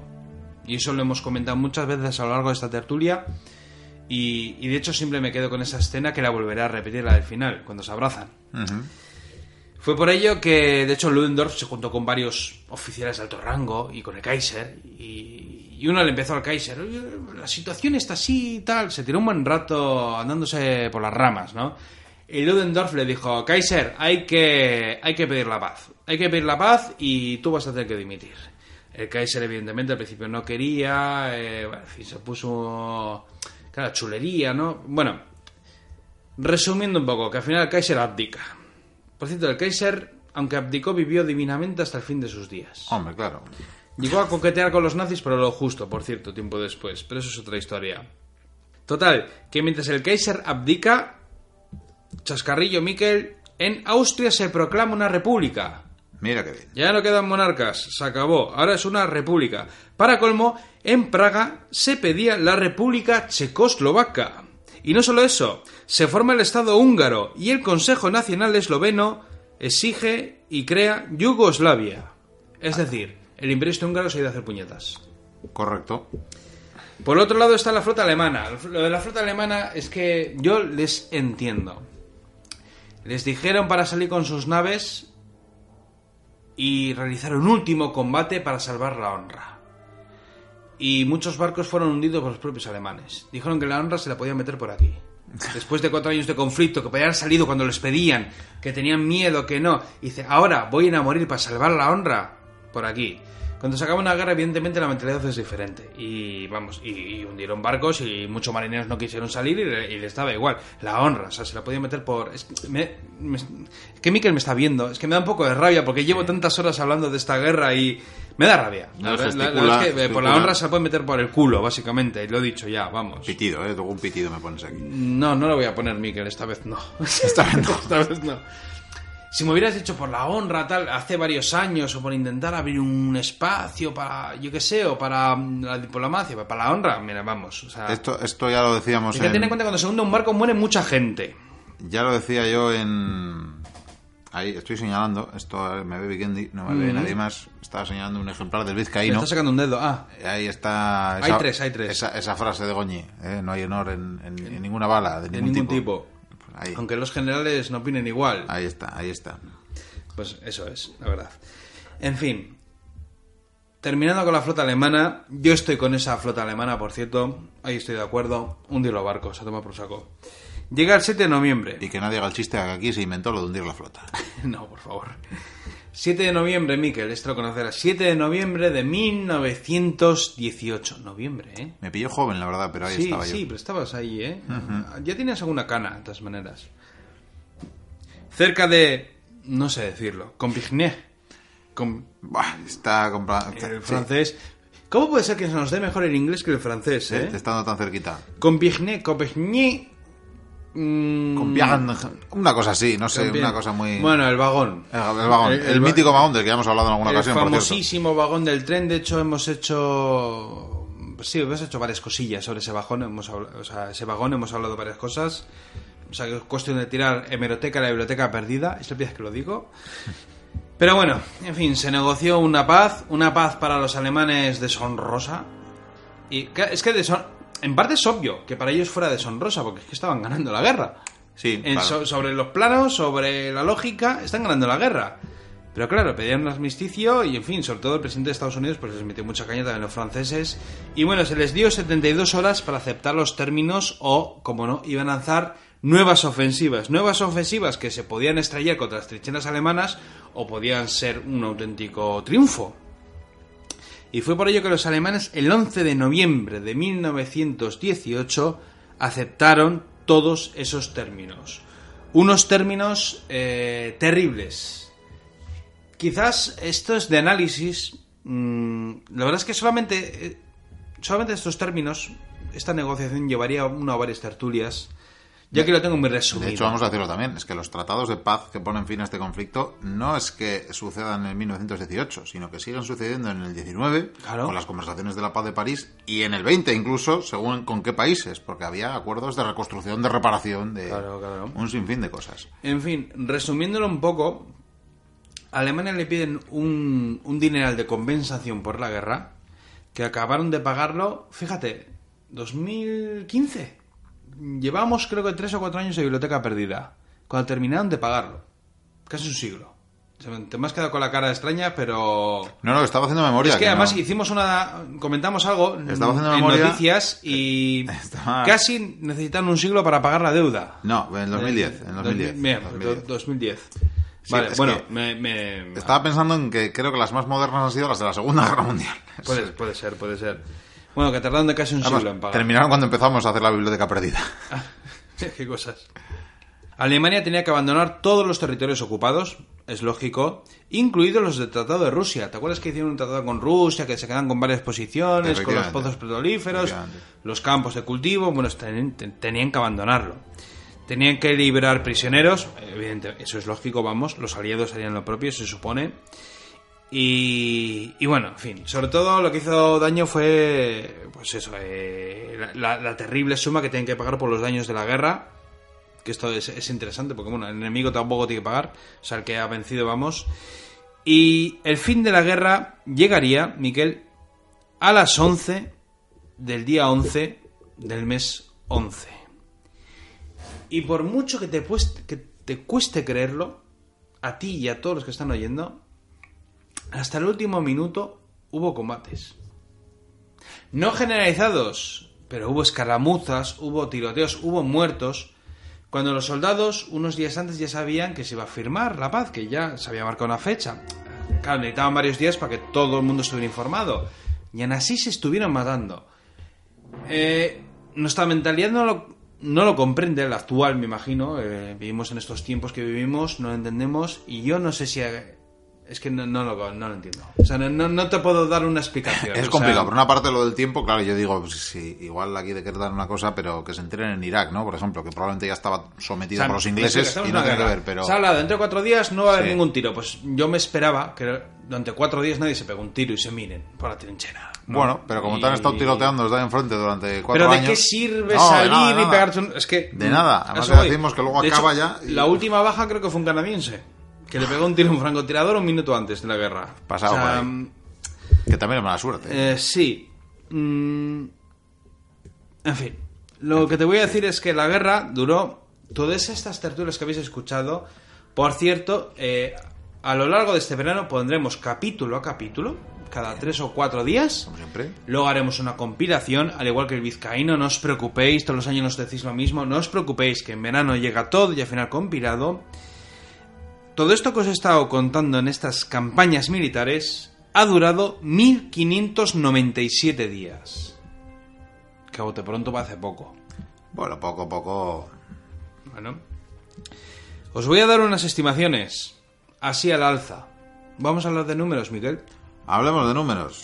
A: Y eso lo hemos comentado muchas veces a lo largo de esta tertulia. Y, y de hecho siempre me quedo con esa escena que la volveré a repetir, la del final, cuando se abrazan. Fue por ello que, de hecho, Ludendorff se juntó con varios oficiales de alto rango y con el Kaiser. Y, y uno le empezó al Kaiser, "Oye, la situación está así y tal. Se tiró un buen rato andándose por las ramas, ¿no? Y Ludendorff le dijo, Kaiser, hay que, hay que pedir la paz. hay que pedir la paz y tú vas a tener que dimitir. El Kaiser, evidentemente, al principio no quería, eh, bueno, en fin, se puso. Claro, chulería, ¿no? Bueno, resumiendo un poco, que al final el Kaiser abdica. Por cierto, el Kaiser, aunque abdicó, vivió divinamente hasta el fin de sus días.
B: Hombre, claro.
A: Llegó a coquetear con los nazis, pero lo justo, por cierto, tiempo después. Pero eso es otra historia. Total, que mientras el Kaiser abdica, Chascarrillo Miquel, en Austria se proclama una república.
B: Mira qué bien.
A: Ya no quedan monarcas, se acabó, ahora es una república. Para colmo, en Praga se pedía la república checoslovaca. Y no solo eso, se forma el Estado húngaro y el Consejo Nacional Esloveno exige y crea Yugoslavia. Es decir, el imperio húngaro se ha ido a hacer puñetas.
B: Correcto.
A: Por otro lado está la flota alemana. Lo de la flota alemana es que yo les entiendo. Les dijeron para salir con sus naves y realizar un último combate para salvar la honra. Y muchos barcos fueron hundidos por los propios alemanes. Dijeron que la honra se la podían meter por aquí. Después de cuatro años de conflicto, que podían haber salido cuando les pedían, que tenían miedo, que no. dice, ahora voy a morir para salvar la honra por aquí. Cuando se acaba una guerra, evidentemente la mentalidad es diferente. Y vamos, y, y hundieron barcos y muchos marineros no quisieron salir y, le- y les daba igual. La honra, o sea, se la podía meter por. Es, que me- me- es que Miquel me está viendo, es que me da un poco de rabia porque llevo tantas horas hablando de esta guerra y. Me da rabia. La,
B: No,
A: es que por la honra se la puede meter por el culo, básicamente. Y lo he dicho ya, vamos.
B: Pitido, ¿eh? Un pitido me pones aquí.
A: No, no lo voy a poner, Miquel, esta vez no. <laughs>
B: Esta vez no.
A: esta vez no. Si me hubieras dicho por la honra, tal, hace varios años, o por intentar abrir un espacio para, yo qué sé, o para mm, la diplomacia, para la honra, mira, vamos. O sea,
B: Esto, esto ya lo decíamos
A: hay que tener en
B: en...
A: cuenta que cuando se hunde un barco muere mucha gente.
B: Ya lo decía yo en... Ahí estoy señalando, esto me ve Vikendi, no me ve
A: Mm.
B: nadie más. Estaba señalando un ejemplar del vizcaíno.
A: está sacando un dedo. Ah,
B: Ahí está.
A: Hay tres, hay tres.
B: Esa, esa frase de Goñi. ¿eh? No hay honor en, en- en ninguna bala, de
A: de
B: ningún,
A: ningún
B: tipo.
A: tipo.
B: Ahí,
A: Aunque los generales no opinen igual.
B: ahí está, ahí está.
A: Pues eso es, la verdad. En fin. Terminando con la flota alemana, yo estoy con esa flota alemana, por cierto. Ahí estoy de acuerdo. Hundir los barcos, a tomar por saco. Llega el 7 de noviembre.
B: Y que nadie haga el chiste de que aquí se inventó lo de hundir la flota. <laughs>
A: No, por favor. 7 de noviembre, Miquel, esto lo conocerás. 7 de noviembre de 1918. Noviembre, ¿eh?
B: Me pilló joven, la verdad, pero ahí
A: sí,
B: estaba yo.
A: sí, pero estabas ahí, ¿eh? Ya tienes alguna cana, de todas maneras. Cerca de... no sé decirlo. Compigné. Com-
B: Buah, está comprado.
A: el francés... ¿Cómo puede ser que se nos dé mejor el inglés que el francés, eh?
B: estando tan cerquita.
A: Compigné, Compigné... mm,
B: Una cosa así, no sé, una cosa muy.
A: Bueno, el vagón.
B: el, el vagón,
A: el-
B: el,
A: el
B: mítico vagón del que ya hemos hablado en alguna
A: el
B: ocasión, cierto.
A: famosísimo vagón del tren. De hecho, hemos hecho. Sí, hemos hecho varias cosillas sobre ese vagón. Hemos hablado, o sea, ese vagón hemos hablado varias cosas. O sea, que es cuestión de tirar hemeroteca a la biblioteca perdida. Es la vez que lo digo. <laughs> Pero bueno, en fin, se negoció una paz. Una paz para los alemanes deshonrosa. Y es que deshon- en parte es obvio que para ellos fuera deshonrosa, porque es que estaban ganando la guerra.
B: Sí,
A: En-
B: claro.
A: so- sobre los planos, sobre la lógica, están ganando la guerra. Pero claro, pedían un armisticio y, en fin, sobre todo el presidente de Estados Unidos pues les metió mucha caña también a los franceses. Y bueno, se les dio 72 horas para aceptar los términos o, como no, iban a lanzar nuevas ofensivas. Nuevas ofensivas que se podían estrellar contra las trincheras alemanas o podían ser un auténtico triunfo. Y fue por ello que los alemanes el 11 de noviembre de 1918 aceptaron todos esos términos. Unos términos eh, terribles. Quizás estos de análisis, mm, la verdad es que solamente, eh, solamente estos términos, esta negociación llevaría una o varias tertulias, ya que lo tengo muy resumido.
B: De hecho, vamos a decirlo también, es que los tratados de paz que ponen fin a este conflicto no es que sucedan en 1918, sino que siguen sucediendo en el 19,
A: Claro.
B: con las conversaciones de la paz de París, y en el 20 incluso, según con qué países, porque había acuerdos de reconstrucción, de reparación, de
A: Claro, claro.
B: un sinfín de cosas.
A: En fin, resumiéndolo un poco, a Alemania le piden un, un dineral de compensación por la guerra, que acabaron de pagarlo, fíjate, 2015. Llevamos creo que tres o cuatro años de biblioteca perdida, cuando terminaron de pagarlo. Casi un siglo. Te me has quedado con la cara extraña, pero...
B: No, no, estaba haciendo memoria.
A: Es que, además hicimos una... Comentamos algo
B: Estaba haciendo
A: en
B: memoria.
A: noticias y
B: Estaba-
A: casi necesitan un siglo para pagar la deuda.
B: No, en 2010, en 2010.
A: Bien,
B: 2010.
A: 2010. Vale, bueno, me, me-
B: Estaba pensando en que creo que las más modernas han sido las de la Segunda <laughs> Guerra Mundial.
A: Puede, puede ser, puede ser. Bueno, que tardaron de casi un siglo en pagar.
B: terminaron cuando empezamos a hacer la biblioteca perdida. <laughs>
A: Qué cosas. Alemania tenía que abandonar todos los territorios ocupados, es lógico, incluidos los del Tratado de Rusia. ¿Te acuerdas que hicieron un tratado con Rusia, que se quedan con varias posiciones, con los pozos petrolíferos, los campos de cultivo? Bueno, ten- ten- tenían que abandonarlo. Tenían que liberar prisioneros, evidentemente, eso es lógico, vamos, los aliados harían lo propio, se supone. Y, y bueno, en fin, sobre todo lo que hizo daño fue, pues eso, eh, la, terrible suma que tienen que pagar por los daños de la guerra, que esto es, es interesante porque bueno, el enemigo tampoco tiene que pagar, o sea, el que ha vencido, vamos. Y el fin de la guerra llegaría, Miquel, a las 11 del día 11 del mes 11. Y por mucho que te, puest- que te cueste creerlo, a ti y a todos los que están oyendo, hasta el último minuto hubo combates. No generalizados, pero hubo escaramuzas, hubo tiroteos, hubo muertos. Cuando los soldados, unos días antes, ya sabían que se iba a firmar la paz, que ya se había marcado una fecha. Claro, necesitaban varios días para que todo el mundo estuviera informado. Y aún así se estuvieron matando. Eh, nuestra mentalidad no lo, no lo comprende, la actual, me imagino. Eh, vivimos en estos tiempos que vivimos, no lo entendemos. Y yo no sé si. Es que no, no lo, no lo entiendo. O sea, no, no- te puedo dar una explicación. O
B: Es
A: sea,
B: complicado. Por una parte, lo del tiempo, claro, yo digo, pues, sí, igual aquí de querer dar una cosa, pero que se enteren en Irak, ¿no? Por ejemplo, que probablemente ya estaba
A: o
B: sometida
A: sea,
B: por los ingleses y no tiene que ver, pero...
A: Se ha hablado, dentro de cuatro días no va a haber
B: Sí.
A: ningún tiro. Pues yo me esperaba que durante cuatro días nadie se pegue un tiro y se miren por la trinchera. ¿no?
B: Bueno, pero como te han
A: Y-
B: estado tiroteando desde ahí enfrente durante cuatro
A: Pero ¿de
B: años...
A: qué sirve salir
B: nada,
A: y
B: nada.
A: pegarte un... Es que...
B: De nada. Además que decimos que luego
A: De
B: acaba
A: hecho,
B: ya y-
A: La última baja creo que fue un canadiense. Que le pegó un tiro a un francotirador un minuto antes de la guerra.
B: Pasado
A: O sea,
B: por ahí. Que también es mala suerte.
A: eh, sí. Mm, en fin. Lo que te voy a decir es que la guerra duró... Todas estas tertulias que habéis escuchado... Por cierto, eh, a lo largo de este verano pondremos capítulo a capítulo, cada tres o cuatro días.
B: Como siempre.
A: Luego haremos una compilación, al igual que el vizcaíno, no os preocupéis, todos los años nos decís lo mismo, no os preocupéis que en verano llega todo y al final compilado. Todo esto que os he estado contando en estas campañas militares ha durado 1597 días. Que a bote pronto va hace poco.
B: Bueno, poco a poco...
A: Bueno. Os voy a dar unas estimaciones, así al alza. Vamos a hablar de números, Miguel.
B: Hablemos de números.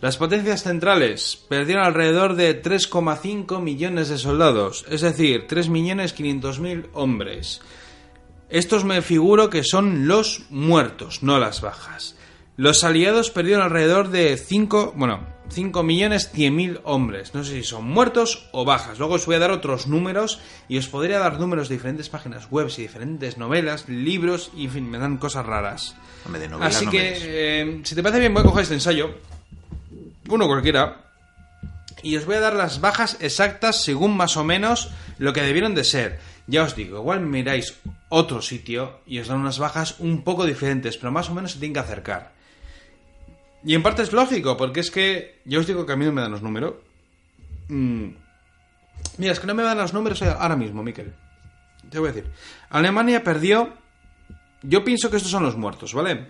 A: Las potencias centrales perdieron alrededor de 3,5 millones de soldados, es decir, 3.500.000 hombres. Estos me figuro que son los muertos, no las bajas. Los aliados perdieron alrededor de 5, bueno, 5 millones 100.000 hombres. No sé si son muertos o bajas. Luego os voy a dar otros números y os podría dar números de diferentes páginas web y diferentes novelas, libros y en fin, me dan cosas raras.
B: Hombre, de novelas
A: Así
B: no
A: que, eh, si te parece bien, voy a coger este ensayo. Uno cualquiera. Y os voy a dar las bajas exactas según más o menos lo que debieron de ser. Ya os digo, igual miráis otro sitio y os dan unas bajas un poco diferentes, pero más o menos se tienen que acercar. Y en parte es lógico, porque es que ya os digo que a mí no me dan los números. Mm. Mira, es que no me dan los números ahora mismo, Miquel. Te voy a decir. Alemania perdió. Yo pienso que estos son los muertos, ¿vale?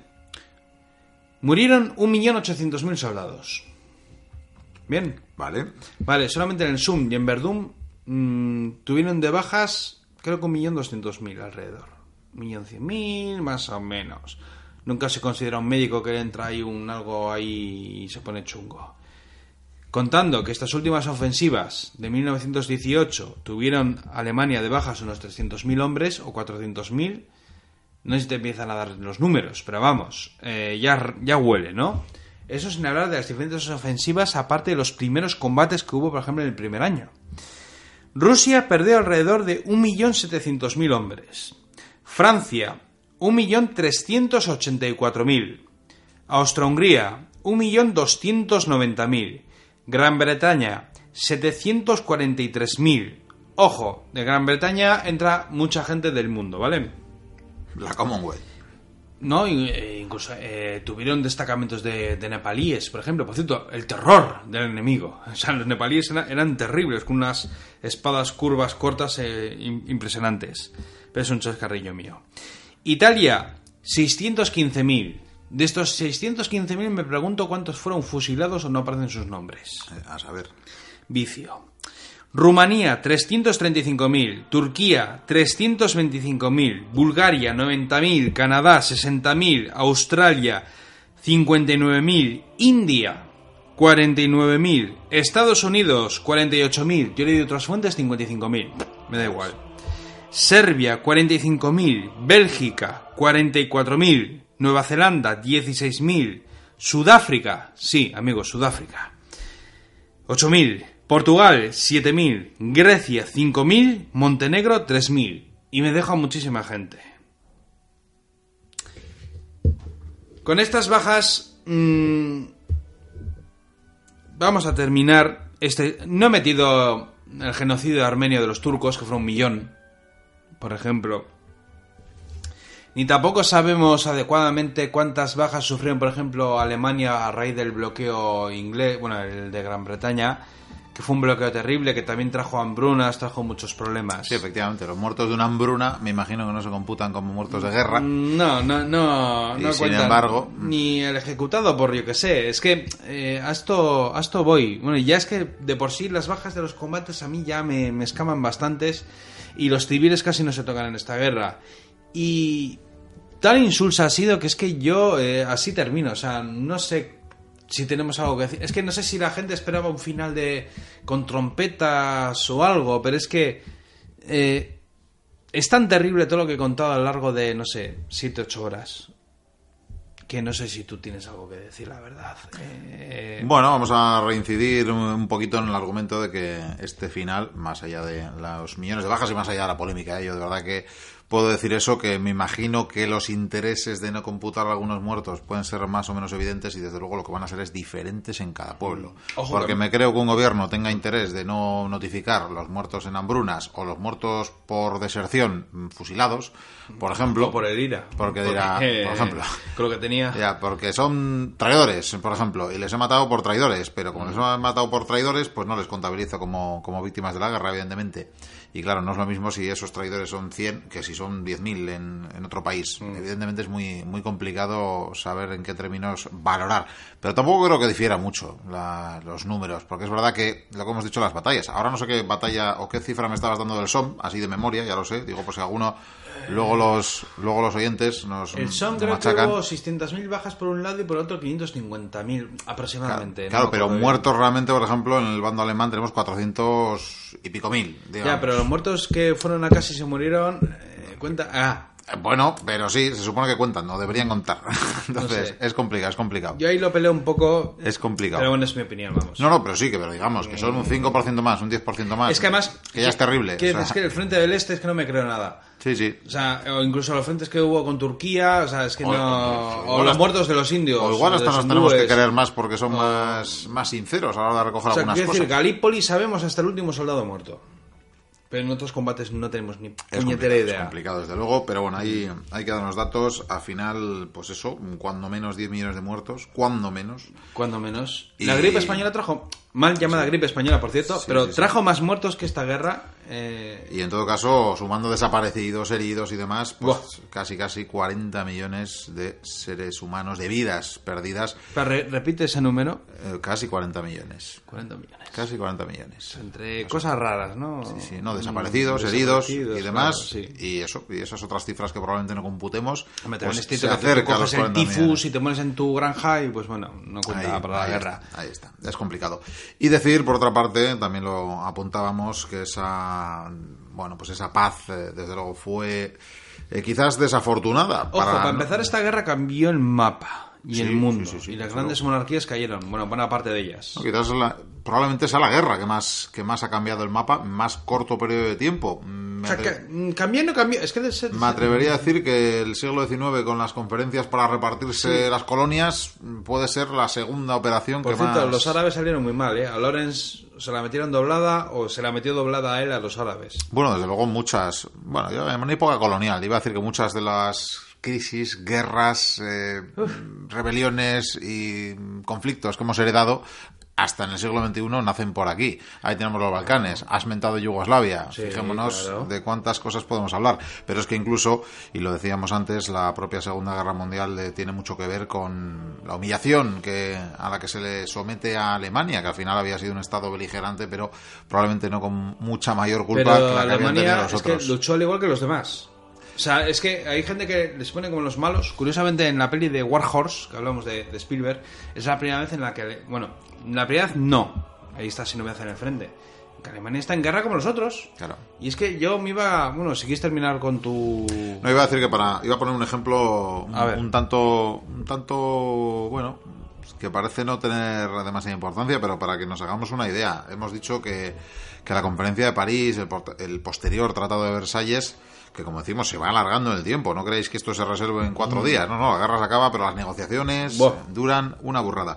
A: Murieron 1.800.000 soldados. Bien.
B: Vale.
A: Vale, solamente en el Sum y en Verdún mm, tuvieron de bajas, creo que 1.200.000 alrededor. 1.100.000, más o menos. Nunca se considera un médico que entra ahí un algo ahí y se pone chungo. Contando que estas últimas ofensivas de 1918 tuvieron Alemania de bajas unos 300.000 hombres o 400.000, no sé si te empiezan a dar los números, pero vamos, eh, ya, ya huele, ¿no? Eso sin hablar de las diferentes ofensivas, aparte de los primeros combates que hubo, por ejemplo, en el primer año. Rusia perdió alrededor de 1.700.000 hombres. Francia, 1.384.000. Austria-Hungría, 1.290.000. Gran Bretaña, 743.000. Ojo, de Gran Bretaña entra mucha gente del mundo, ¿vale?
B: La Commonwealth.
A: No, eh, incluso eh, tuvieron destacamentos de, de nepalíes, por ejemplo. Por cierto, el terror del enemigo. <laughs> O sea, los nepalíes eran, eran terribles, con unas espadas curvas cortas eh, im- impresionantes. Pero es un chascarrillo mío. Italia, 615.000. De estos 615.000 me pregunto cuántos fueron fusilados o no aparecen sus nombres.
B: Eh, A saber.
A: Vicio. Rumanía, 335.000. Turquía, 325.000. Bulgaria, 90.000. Canadá, 60.000. Australia, 59.000. India, 49.000. Estados Unidos, 48.000. Yo he leído otras fuentes, 55.000. Me da igual. Serbia, 45.000. Bélgica, 44.000. Nueva Zelanda, 16.000. Sudáfrica, sí, amigos, Sudáfrica. 8.000. Portugal, 7.000. Grecia, 5.000. Montenegro, 3.000. Y me deja muchísima gente. Con estas bajas... mm, vamos a terminar este... No he metido el genocidio armenio de los turcos, que fue un millón, por ejemplo. Ni tampoco sabemos adecuadamente cuántas bajas sufrieron, por ejemplo, Alemania a raíz del bloqueo inglés, bueno, el de Gran Bretaña, que fue un bloqueo terrible, que también trajo hambrunas, trajo muchos problemas.
B: Sí, efectivamente, los muertos de una hambruna me imagino que no se computan como muertos de guerra.
A: No, no, no,
B: Y
A: no
B: sin embargo-
A: Ni el ejecutado por yo que sé. Es que eh, a, esto, a esto voy. Bueno, ya es que de por sí las bajas de los combates a mí ya me, me escaman bastantes. Y los civiles casi no se tocan en esta guerra. Y tal insulsa ha sido que es que yo eh, así termino. O sea, no sé si tenemos algo que decir. Es que no sé si la gente esperaba un final de con trompetas o algo, pero es que eh, es tan terrible todo lo que he contado a lo largo de, no sé, 7, 8 horas. Que no sé si tú tienes algo que decir, la verdad. Eh,
B: Bueno, vamos a reincidir un- un poquito en el argumento de que este final, más allá de los millones de bajas y más allá de la polémica, ¿eh? yo de verdad que puedo decir eso, que me imagino que los intereses de no computar algunos muertos pueden ser más o menos evidentes y desde luego lo que van a ser es diferentes en cada pueblo.
A: Ojo
B: Porque
A: que-
B: me creo que un gobierno tenga interés de no notificar los muertos en hambrunas o los muertos por deserción fusilados, por ejemplo.
A: o por el ira.
B: Porque dirá,
A: eh,
B: por ejemplo.
A: Lo que tenía.
B: Ya, porque son traidores, por ejemplo, y les he matado por traidores, pero como les he matado por traidores, pues no les contabilizo como, como víctimas de la guerra, evidentemente. Y claro, no es lo mismo si esos traidores son 100 que si son 10.000 en, en otro país. Evidentemente es muy, muy complicado saber en qué términos valorar. Pero tampoco creo que difiera mucho la- los números, porque es verdad que lo que hemos dicho las batallas. Ahora no sé qué batalla o qué cifra me estabas dando del SOM, así de memoria, ya lo sé. Digo, pues si alguno, luego los, luego los oyentes nos,
A: El que hubo 600.000 bajas por un lado y por otro 550.000 aproximadamente.
B: Claro, pero
A: bien.
B: muertos realmente, por ejemplo, en el bando alemán tenemos 400 y pico mil. digamos.
A: Ya, pero los muertos que fueron a casa y se murieron, eh, cuenta... Ah,
B: Eh, Bueno, pero sí, se supone que cuentan, no deberían contar. <laughs> Entonces,
A: sé.
B: es complicado, es complicado.
A: yo ahí lo peleo un poco,
B: Es complicado.
A: pero bueno, es mi opinión, vamos.
B: No, no, pero sí, que pero digamos, que son un 5% más, un 10% más.
A: Es que además...
B: Que ya es terrible.
A: que-
B: o sea,
A: Es que el frente del este es que no me creo nada.
B: Sí, sí.
A: O sea, o incluso los frentes que hubo con Turquía, o sea, es que
B: O-
A: no...
B: o-
A: O, los muertos de los indios.
B: O igual hasta nos tenemos que querer más porque son más, más sinceros a la hora de recoger
A: O sea,
B: algunas
A: quiero
B: cosas.
A: decir, Galípoli sabemos hasta el último soldado muerto. Pero en otros combates no tenemos ni
B: Es
A: puñetera
B: complicado, es
A: idea.
B: complicado, desde luego, pero bueno, ahí hay que dar los datos. Al final, pues eso, cuando menos 10 millones de muertos, cuando menos.
A: Cuando menos.
B: Y-
A: La gripe española trajo, mal llamada gripe española, por cierto,
B: Sí,
A: pero
B: sí, sí.
A: trajo más muertos que esta guerra. Eh,
B: Y en todo caso, sumando desaparecidos, heridos y demás, pues
A: Buah.
B: casi casi 40 millones de seres humanos, de vidas perdidas.
A: re- repite ese número.
B: eh, casi 40 millones.
A: 40 millones.
B: Casi 40 millones.
A: Entre cosas raras, ¿no?
B: Sí, sí, no, desaparecidos,
A: Mm,
B: heridos
A: desaparecidos,
B: y demás.
A: claro, sí.
B: Y eso, y esas otras cifras que probablemente no computemos.
A: Hombre,
B: pues,
A: ven
B: se acerca a los
A: coges el
B: 40
A: tifus y te pones en tu granja y pues bueno, no cuenta
B: Ahí,
A: para la
B: ahí
A: guerra.
B: está, ahí está, es complicado. Y decir, por otra parte, también lo apuntábamos, que esa, bueno, pues esa paz, eh, desde luego, fue eh, quizás desafortunada.
A: Ojo, para empezar esta guerra cambió el mapa y
B: Sí,
A: el mundo.
B: sí, sí, sí,
A: y las grandes monarquías cayeron. Bueno, buena parte de ellas.
B: No, quizás la- probablemente sea la guerra que más, que más ha cambiado el mapa, en más corto periodo de tiempo. Me,
A: O sea, que, mm, cambió no cambió. Es que de ser-
B: me atrevería a decir que el siglo XIX, con las conferencias para repartirse las colonias, mm, puede ser la segunda operación
A: Por
B: que
A: cierto,
B: más...
A: los árabes salieron muy mal, ¿eh? A Lorenz se la metieron doblada o se la metió doblada a él a los árabes.
B: Bueno, desde luego muchas, bueno, yo en una época colonial, iba a decir que muchas de las crisis, guerras, eh, rebeliones y conflictos que hemos heredado hasta en el siglo XXI nacen por aquí. Ahí tenemos los Balcanes, has mentado Yugoslavia.
A: Sí,
B: Fijémonos
A: claro.
B: de cuántas cosas podemos hablar. Pero es que incluso, y lo decíamos antes, la propia Segunda Guerra Mundial tiene mucho que ver con la humillación que a la que se le somete a Alemania, que al final había sido un estado beligerante, pero probablemente no con mucha mayor culpa
A: Pero
B: que la que
A: Alemania
B: los
A: es que luchó al igual que los demás. O sea, es que hay gente que les pone como los malos. Curiosamente, en la peli de War Horse, que hablamos de, de Spielberg, es la primera vez en la que... Bueno, la primera vez no. Ahí está si no me hacen el frente. Que Alemania está en guerra como los otros.
B: Claro.
A: Y es que yo me iba... Bueno, si quieres terminar con tu...
B: No iba a decir que para iba a poner un ejemplo un,
A: A ver.
B: un tanto un tanto bueno que parece no tener demasiada importancia, pero para que nos hagamos una idea, hemos dicho que, que la conferencia de París, el, el posterior Tratado de Versalles, que como decimos se va alargando en el tiempo, no creéis que esto se resuelve en cuatro días, no, no, la guerra se acaba, pero las negociaciones
A: Mm. Buah.
B: duran una burrada.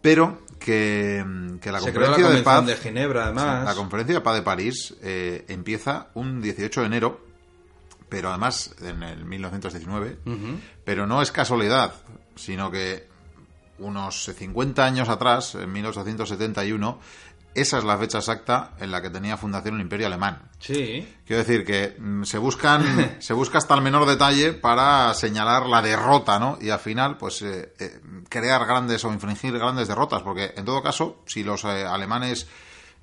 B: Pero que, que la
A: Se creó la
B: conferencia de paz
A: de Ginebra, además.
B: la conferencia de paz de París eh, empieza un 18 de enero, pero además en el 1919, pero no es casualidad, sino que unos 50 años atrás, en 1871, esa es la fecha exacta en la que tenía fundación el Imperio Alemán.
A: Sí.
B: Quiero decir que mm, se buscan, <laughs> se busca hasta el menor detalle para señalar la derrota, ¿no? Y al final, pues, eh, eh, crear grandes o infringir grandes derrotas, porque en todo caso, si los eh, alemanes,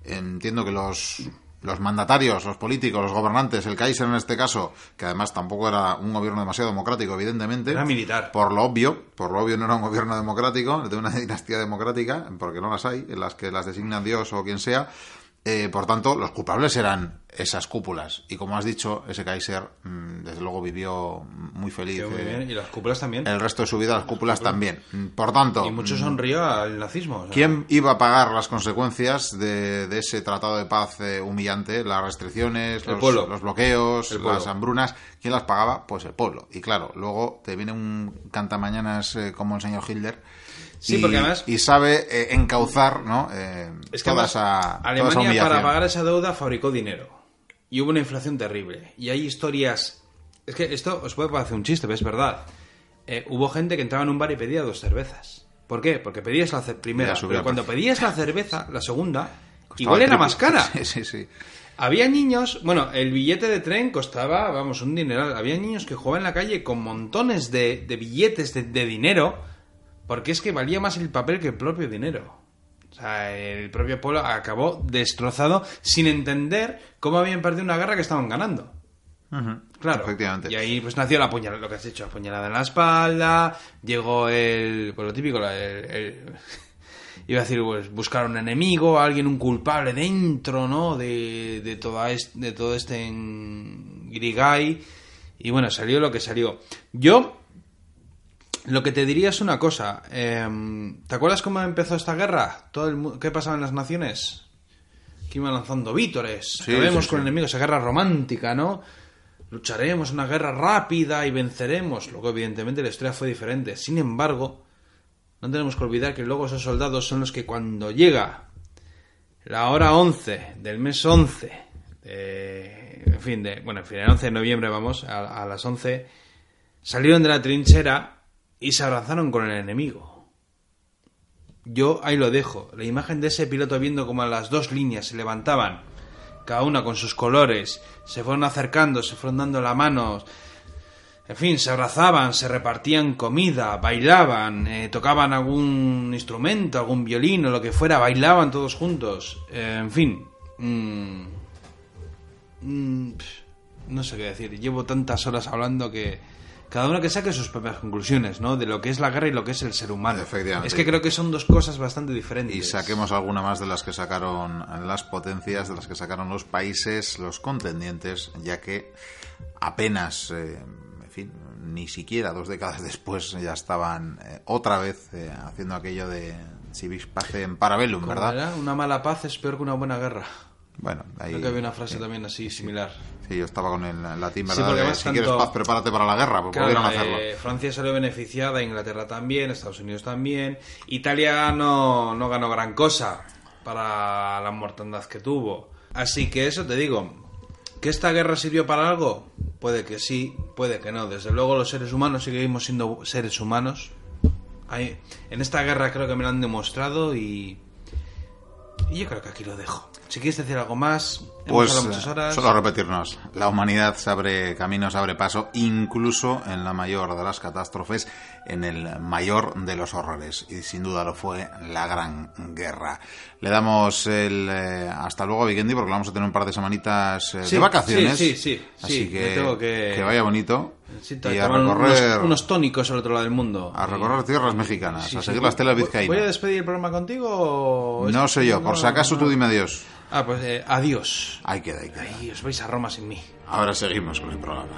B: entiendo que los, los mandatarios, los políticos, los gobernantes, el Kaiser en este caso, que además tampoco era un gobierno demasiado democrático, evidentemente.
A: Era militar.
B: Por lo obvio, por lo obvio no era un gobierno democrático, de una <laughs> dinastía democrática, porque no las hay, en las que las designa Dios o quien sea. Eh, por tanto, los culpables eran esas cúpulas. Y como has dicho, ese Kaiser, mm, desde luego, vivió muy feliz.
A: Muy
B: eh.
A: Y las cúpulas también.
B: el resto de su vida, las cúpulas también. Mm, Por tanto,
A: Y mucho
B: mm,
A: sonrió al nazismo. o sea.
B: ¿Quién iba a pagar las consecuencias de, de ese tratado de paz eh, humillante? Las restricciones,
A: El
B: los,
A: pueblo.
B: los bloqueos, las hambrunas. ¿Quién las pagaba? Pues el pueblo. Y claro, luego te viene un cantamañanas eh, como el señor Hitler.
A: Sí,
B: y,
A: porque además-
B: Y sabe eh, encauzar ¿no? Eh,
A: Es que
B: toda,
A: además,
B: esa, toda esa
A: Alemania para pagar esa deuda fabricó dinero. Y hubo una inflación terrible. Y hay historias... Es que esto os puede parecer un chiste, pero es verdad. Eh, hubo gente que entraba en un bar y pedía dos cervezas. ¿Por qué? Porque pedías la primera. Pero cuando pedías la cerveza, la segunda,
B: Costaba
A: igual era
B: triple.
A: más cara. <laughs>
B: Sí, sí, sí.
A: Había niños, bueno, el billete de tren costaba, vamos, un dineral. Había niños que jugaban en la calle con montones de, de billetes de, de dinero, porque es que valía más el papel que el propio dinero. O sea, el propio pueblo acabó destrozado sin entender cómo habían perdido una guerra que estaban ganando. Claro.
B: Efectivamente.
A: Y ahí pues nació la puñalada, lo que has hecho, la puñalada en la espalda, llegó el, pues lo típico, la- el, el- <laughs> iba a decir, pues buscar un enemigo, alguien, un culpable dentro, ¿no? De, de, toda es- de todo este en- grigay. Y bueno, salió lo que salió. Yo, lo que te diría es una cosa. em, ¿Te acuerdas cómo empezó esta guerra? Todo el ¿Qué pasaba en las naciones? Que iban lanzando vítores.
B: Sí,
A: Acabemos
B: sí,
A: con
B: sí.
A: enemigos, esa guerra romántica, ¿no? Lucharemos una guerra rápida y venceremos. Luego, evidentemente, la historia fue diferente. Sin embargo, no tenemos que olvidar que luego esos soldados son los que cuando llega la hora 11 del mes 11, de- en fin, de, bueno, en fin, el 11 de noviembre, vamos, a, a las 11, salieron de la trinchera y se abrazaron con el enemigo. Yo ahí lo dejo. La imagen de ese piloto viendo como las dos líneas se levantaban, cada una con sus colores, se fueron acercando, se fueron dando la mano, en fin, se abrazaban, se repartían comida, bailaban, eh, tocaban algún instrumento, algún violín o lo que fuera, bailaban todos juntos. Eh, en fin, mm, mm, no sé qué decir. Llevo tantas horas hablando que cada uno que saque sus propias conclusiones, ¿no? De lo que es la guerra y lo que es el ser humano.
B: Efectivamente.
A: Es que creo que son dos cosas bastante diferentes.
B: Y saquemos alguna más de las que sacaron las potencias, de las que sacaron los países, los contendientes, ya que apenas, eh, en fin, ni siquiera dos décadas <laughs> después ya estaban eh, otra vez eh, haciendo aquello de civis pacem parabellum,
A: ¿Cómo
B: ¿verdad?
A: era? Una mala paz es peor que una buena guerra.
B: Bueno, ahí
A: Creo que había una frase también así similar.
B: sí, yo estaba con el latín,
A: Sí,
B: ¿verdad?
A: porque además
B: si
A: tanto-
B: quieres paz, prepárate para la guerra,
A: Claro,
B: pudieron hacerlo.
A: eh, Francia salió beneficiada, Inglaterra también, Estados Unidos también. Italia no, no ganó gran cosa para la mortandad que tuvo. Así que eso te digo. ¿Que esta guerra sirvió para algo? Puede que sí, puede que no. Desde luego los seres humanos seguimos siendo seres humanos. Hay- en esta guerra creo que me lo han demostrado y, Y yo creo que aquí lo dejo. Si quieres decir algo más,
B: Pues
A: muchas horas.
B: solo repetirnos, la humanidad se abre caminos, abre paso, incluso en la mayor de las catástrofes, en el mayor de los horrores, y sin duda lo fue la Gran Guerra. Le damos el eh, hasta luego a Vikendi porque vamos a tener un par de semanitas eh,
A: Sí,
B: de vacaciones.
A: sí, sí, sí,
B: Así
A: sí,
B: que,
A: tengo que-
B: vaya bonito.
A: Necesito
B: y a
A: unos-
B: recorrer,
A: unos, tónicos al otro lado del mundo.
B: a recorrer tierras mexicanas,
A: Sí,
B: a seguir las telas
A: ¿Voy-
B: vizcaínas.
A: ¿Voy a despedir el programa contigo o...?
B: No sé yo, por si acaso tú dime adiós.
A: Ah, pues eh, adiós.
B: Ahí queda, ahí queda.
A: Ay, os vais a Roma sin mí.
B: Ahora seguimos con el programa.